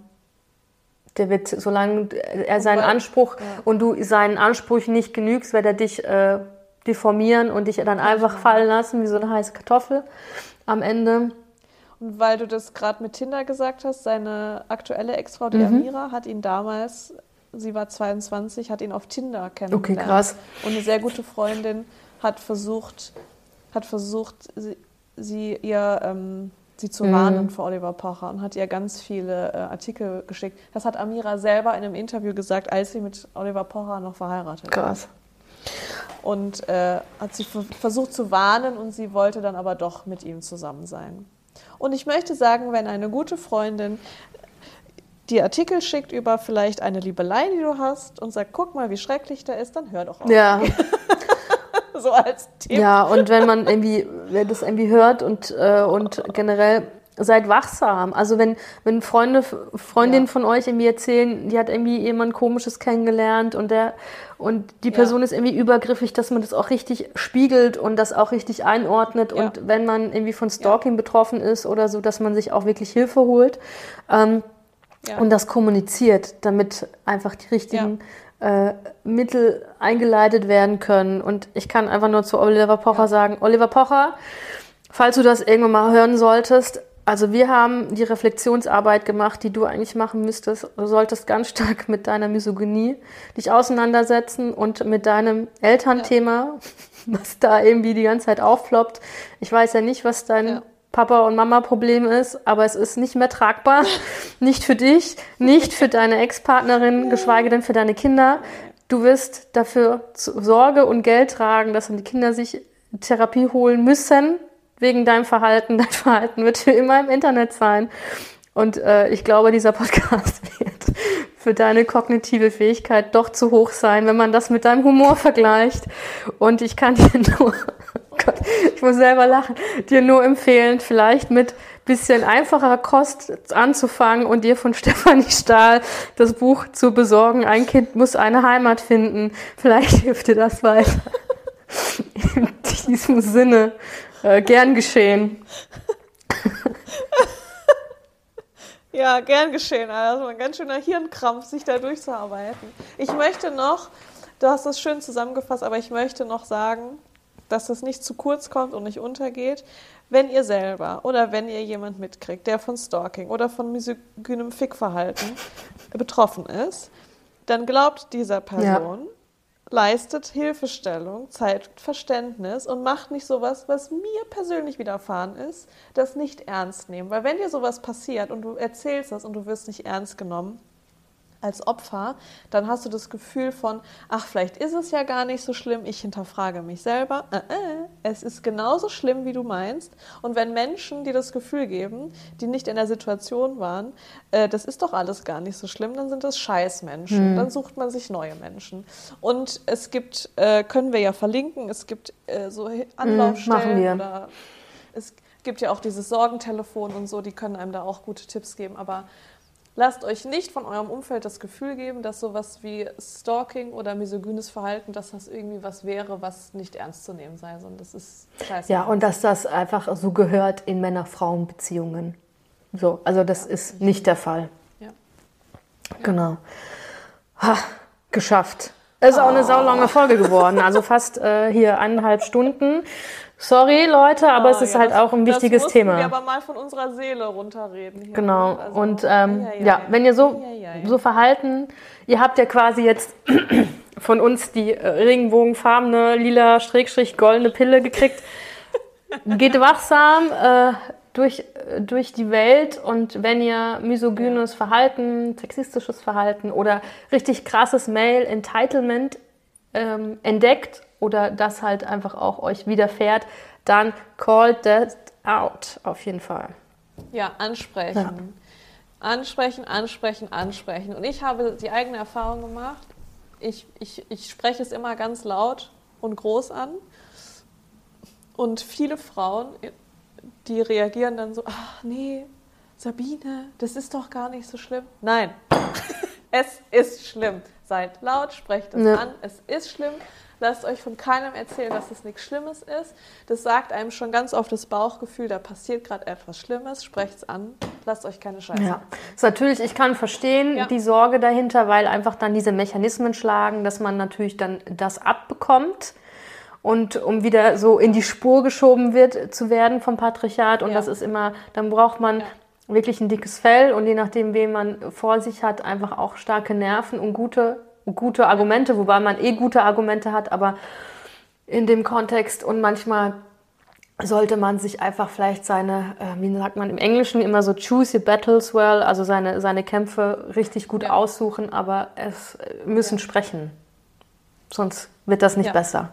der wird, solange er seinen Anspruch ja. und du seinen Ansprüchen nicht genügst, wird er dich äh, deformieren und dich dann einfach fallen lassen wie so eine heiße Kartoffel am Ende. Und weil du das gerade mit Tinder gesagt hast, seine aktuelle Ex-Frau, die Mhm. Amira, hat ihn damals, sie war 22, hat ihn auf Tinder kennengelernt. Okay, krass. Und eine sehr gute Freundin hat versucht, hat versucht, sie, sie ihr ähm, sie zu Mhm. warnen vor Oliver Pocher und hat ihr ganz viele äh, Artikel geschickt. Das hat Amira selber in einem Interview gesagt, als sie mit Oliver Pocher noch verheiratet war. Krass. Und äh, hat sie versucht zu warnen und sie wollte dann aber doch mit ihm zusammen sein. Und ich möchte sagen, wenn eine gute Freundin die Artikel schickt über vielleicht eine Liebelei, die du hast und sagt, guck mal, wie schrecklich der ist, dann hör doch auf. Ja. *laughs* so als Tipp. Ja, und wenn man irgendwie, wer das irgendwie hört und, äh, und generell seid wachsam. Also wenn, wenn Freunde, Freundinnen ja. von euch irgendwie erzählen, die hat irgendwie jemand komisches kennengelernt und der und die Person ja. ist irgendwie übergriffig, dass man das auch richtig spiegelt und das auch richtig einordnet. Ja. Und wenn man irgendwie von Stalking betroffen ist oder so, dass man sich auch wirklich Hilfe holt ähm, und das kommuniziert, damit einfach die richtigen äh, Mittel eingeleitet werden können. Und ich kann einfach nur zu Oliver Pocher sagen, Oliver Pocher, falls du das irgendwann mal hören solltest, also wir haben die Reflexionsarbeit gemacht, die du eigentlich machen müsstest. Du solltest ganz stark mit deiner Misogynie dich auseinandersetzen und mit deinem Elternthema, ja. was da irgendwie die ganze Zeit aufploppt. Ich weiß ja nicht, was dein ja. Papa- und Mama-Problem ist, aber es ist nicht mehr tragbar. *laughs* nicht für dich, nicht für deine Ex-Partnerin, geschweige denn für deine Kinder. Du wirst dafür Sorge und Geld tragen, dass die Kinder sich Therapie holen müssen, wegen deinem Verhalten. Dein Verhalten wird immer im Internet sein. Und äh, ich glaube, dieser Podcast *laughs* wird für deine kognitive Fähigkeit doch zu hoch sein, wenn man das mit deinem Humor vergleicht. Und ich kann dir *laughs* nur, oh Gott, ich muss selber lachen, dir nur empfehlen, vielleicht mit bisschen einfacherer Kost anzufangen und dir von *laughs* Stefanie Stahl das Buch zu besorgen. Ein Kind muss eine Heimat finden. Vielleicht hilft dir das weiter. In diesem Sinne. Äh, gern geschehen. *laughs* ja, gern geschehen. Also ein ganz schöner Hirnkrampf, sich da durchzuarbeiten. Ich möchte noch, du hast das schön zusammengefasst, aber ich möchte noch sagen, dass das nicht zu kurz kommt und nicht untergeht. Wenn ihr selber oder wenn ihr jemand mitkriegt, der von Stalking oder von misogynem Fickverhalten betroffen ist, dann glaubt dieser Person, ja leistet Hilfestellung, zeigt Verständnis und macht nicht sowas, was mir persönlich widerfahren ist, das nicht ernst nehmen. Weil wenn dir sowas passiert und du erzählst das und du wirst nicht ernst genommen, als Opfer, dann hast du das Gefühl von, ach, vielleicht ist es ja gar nicht so schlimm, ich hinterfrage mich selber. Äh, äh, es ist genauso schlimm, wie du meinst. Und wenn Menschen dir das Gefühl geben, die nicht in der Situation waren, äh, das ist doch alles gar nicht so schlimm, dann sind das Scheißmenschen. Mhm. Dann sucht man sich neue Menschen. Und es gibt, äh, können wir ja verlinken, es gibt äh, so Anlaufstellen mhm, oder es gibt ja auch dieses Sorgentelefon und so, die können einem da auch gute Tipps geben. Aber Lasst euch nicht von eurem Umfeld das Gefühl geben, dass sowas wie Stalking oder misogynes Verhalten, dass das irgendwie was wäre, was nicht ernst zu nehmen sei, sondern das ist scheiße. Ja, und dass das einfach so gehört in Männer-Frauen-Beziehungen. So, also das ja, ist nicht der Fall. Ja. Genau. Ha, geschafft. Ist auch eine saulange Folge geworden, also fast äh, hier eineinhalb Stunden. Sorry, Leute, aber oh, es ist ja, halt das, auch ein wichtiges das Thema. Wir aber mal von unserer Seele runterreden. Hier. Genau. Also, und ähm, ja, ja, wenn ihr so, so verhalten, ihr habt ja quasi jetzt *clears throat* von uns die äh, regenbogenfarbene, lila, Schrägstrich, goldene Pille gekriegt. *laughs* Geht wachsam äh, durch, durch die Welt und wenn ihr misogynes Verhalten, sexistisches Verhalten oder richtig krasses Male Entitlement ähm, entdeckt oder das halt einfach auch euch widerfährt, dann call that out auf jeden Fall. Ja, ansprechen. Ja. Ansprechen, ansprechen, ansprechen. Und ich habe die eigene Erfahrung gemacht. Ich, ich, ich spreche es immer ganz laut und groß an. Und viele Frauen, die reagieren dann so, ach nee, Sabine, das ist doch gar nicht so schlimm. Nein, *laughs* es ist schlimm. Seid laut, sprecht es ja. an, es ist schlimm. Lasst euch von keinem erzählen, dass es nichts Schlimmes ist. Das sagt einem schon ganz oft das Bauchgefühl, da passiert gerade etwas Schlimmes. Sprecht es an. Lasst euch keine Scheiße. Ja. Ist natürlich, ich kann verstehen ja. die Sorge dahinter, weil einfach dann diese Mechanismen schlagen, dass man natürlich dann das abbekommt und um wieder so in die Spur geschoben wird zu werden vom Patriarchat. Und ja. das ist immer, dann braucht man wirklich ein dickes Fell und je nachdem, wen man vor sich hat, einfach auch starke Nerven und gute gute Argumente, wobei man eh gute Argumente hat, aber in dem Kontext und manchmal sollte man sich einfach vielleicht seine, äh, wie sagt man im Englischen immer so choose your battles well, also seine, seine Kämpfe richtig gut ja. aussuchen, aber es müssen ja. sprechen. Sonst wird das nicht ja. besser.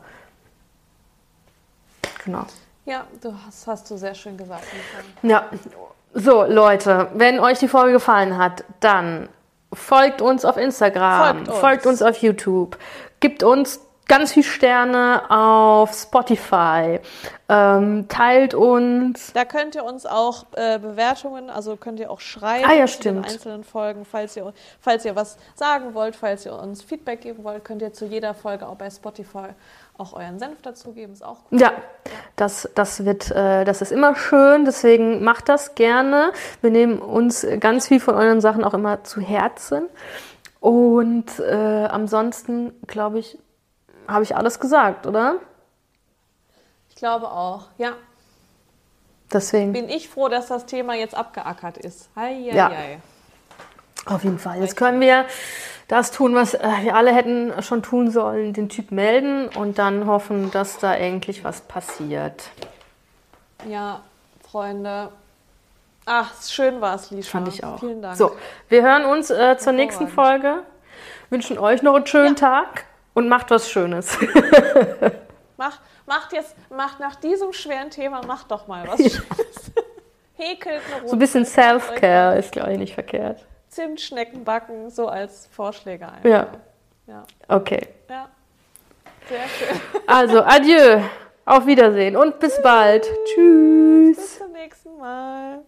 Genau. Ja, du hast, hast du sehr schön gesagt. Ja, so Leute, wenn euch die Folge gefallen hat, dann folgt uns auf Instagram, Folgt uns. folgt uns auf YouTube, gibt uns ganz viel Sterne auf Spotify, ähm, teilt uns. Da könnt ihr uns auch äh, Bewertungen, also könnt ihr auch schreiben Ah ja, zu den einzelnen Folgen. Falls ihr, falls ihr was sagen wollt, falls ihr uns Feedback geben wollt, könnt ihr zu jeder Folge auch bei Spotify auch euren Senf dazugeben. Ist auch cool. Ja, das, das wird, äh, das ist immer schön, deswegen macht das gerne. Wir nehmen uns ganz viel von euren Sachen auch immer zu Herzen. Und äh, ansonsten, glaube ich, habe ich alles gesagt, oder? Ich glaube auch. Ja, Deswegen, bin ich froh, dass das Thema jetzt abgeackert ist. Hei, hei, Ja. hei. auf jeden Fall. Jetzt können wir das tun, was äh, wir alle hätten schon tun sollen, den Typ melden und dann hoffen, dass da endlich was passiert. Ja, Freunde. Ach, schön war es, Lisha. Fand ich auch. Vielen Dank. So, wir hören uns äh, zur nächsten Folge. Wünschen euch noch einen schönen Tag und macht was Schönes. *laughs* Macht, macht jetzt, macht nach diesem schweren Thema, macht doch mal was Schönes. *laughs* Häkelt eine Runde. So ein bisschen Self-Care ist, glaube ich, nicht verkehrt. Zimtschnecken backen, so als Vorschläge ein. Ja, Ja. okay. ja. Sehr schön. *laughs* Also, adieu. Auf Wiedersehen und bis bald. Tschüss. Bis zum nächsten Mal.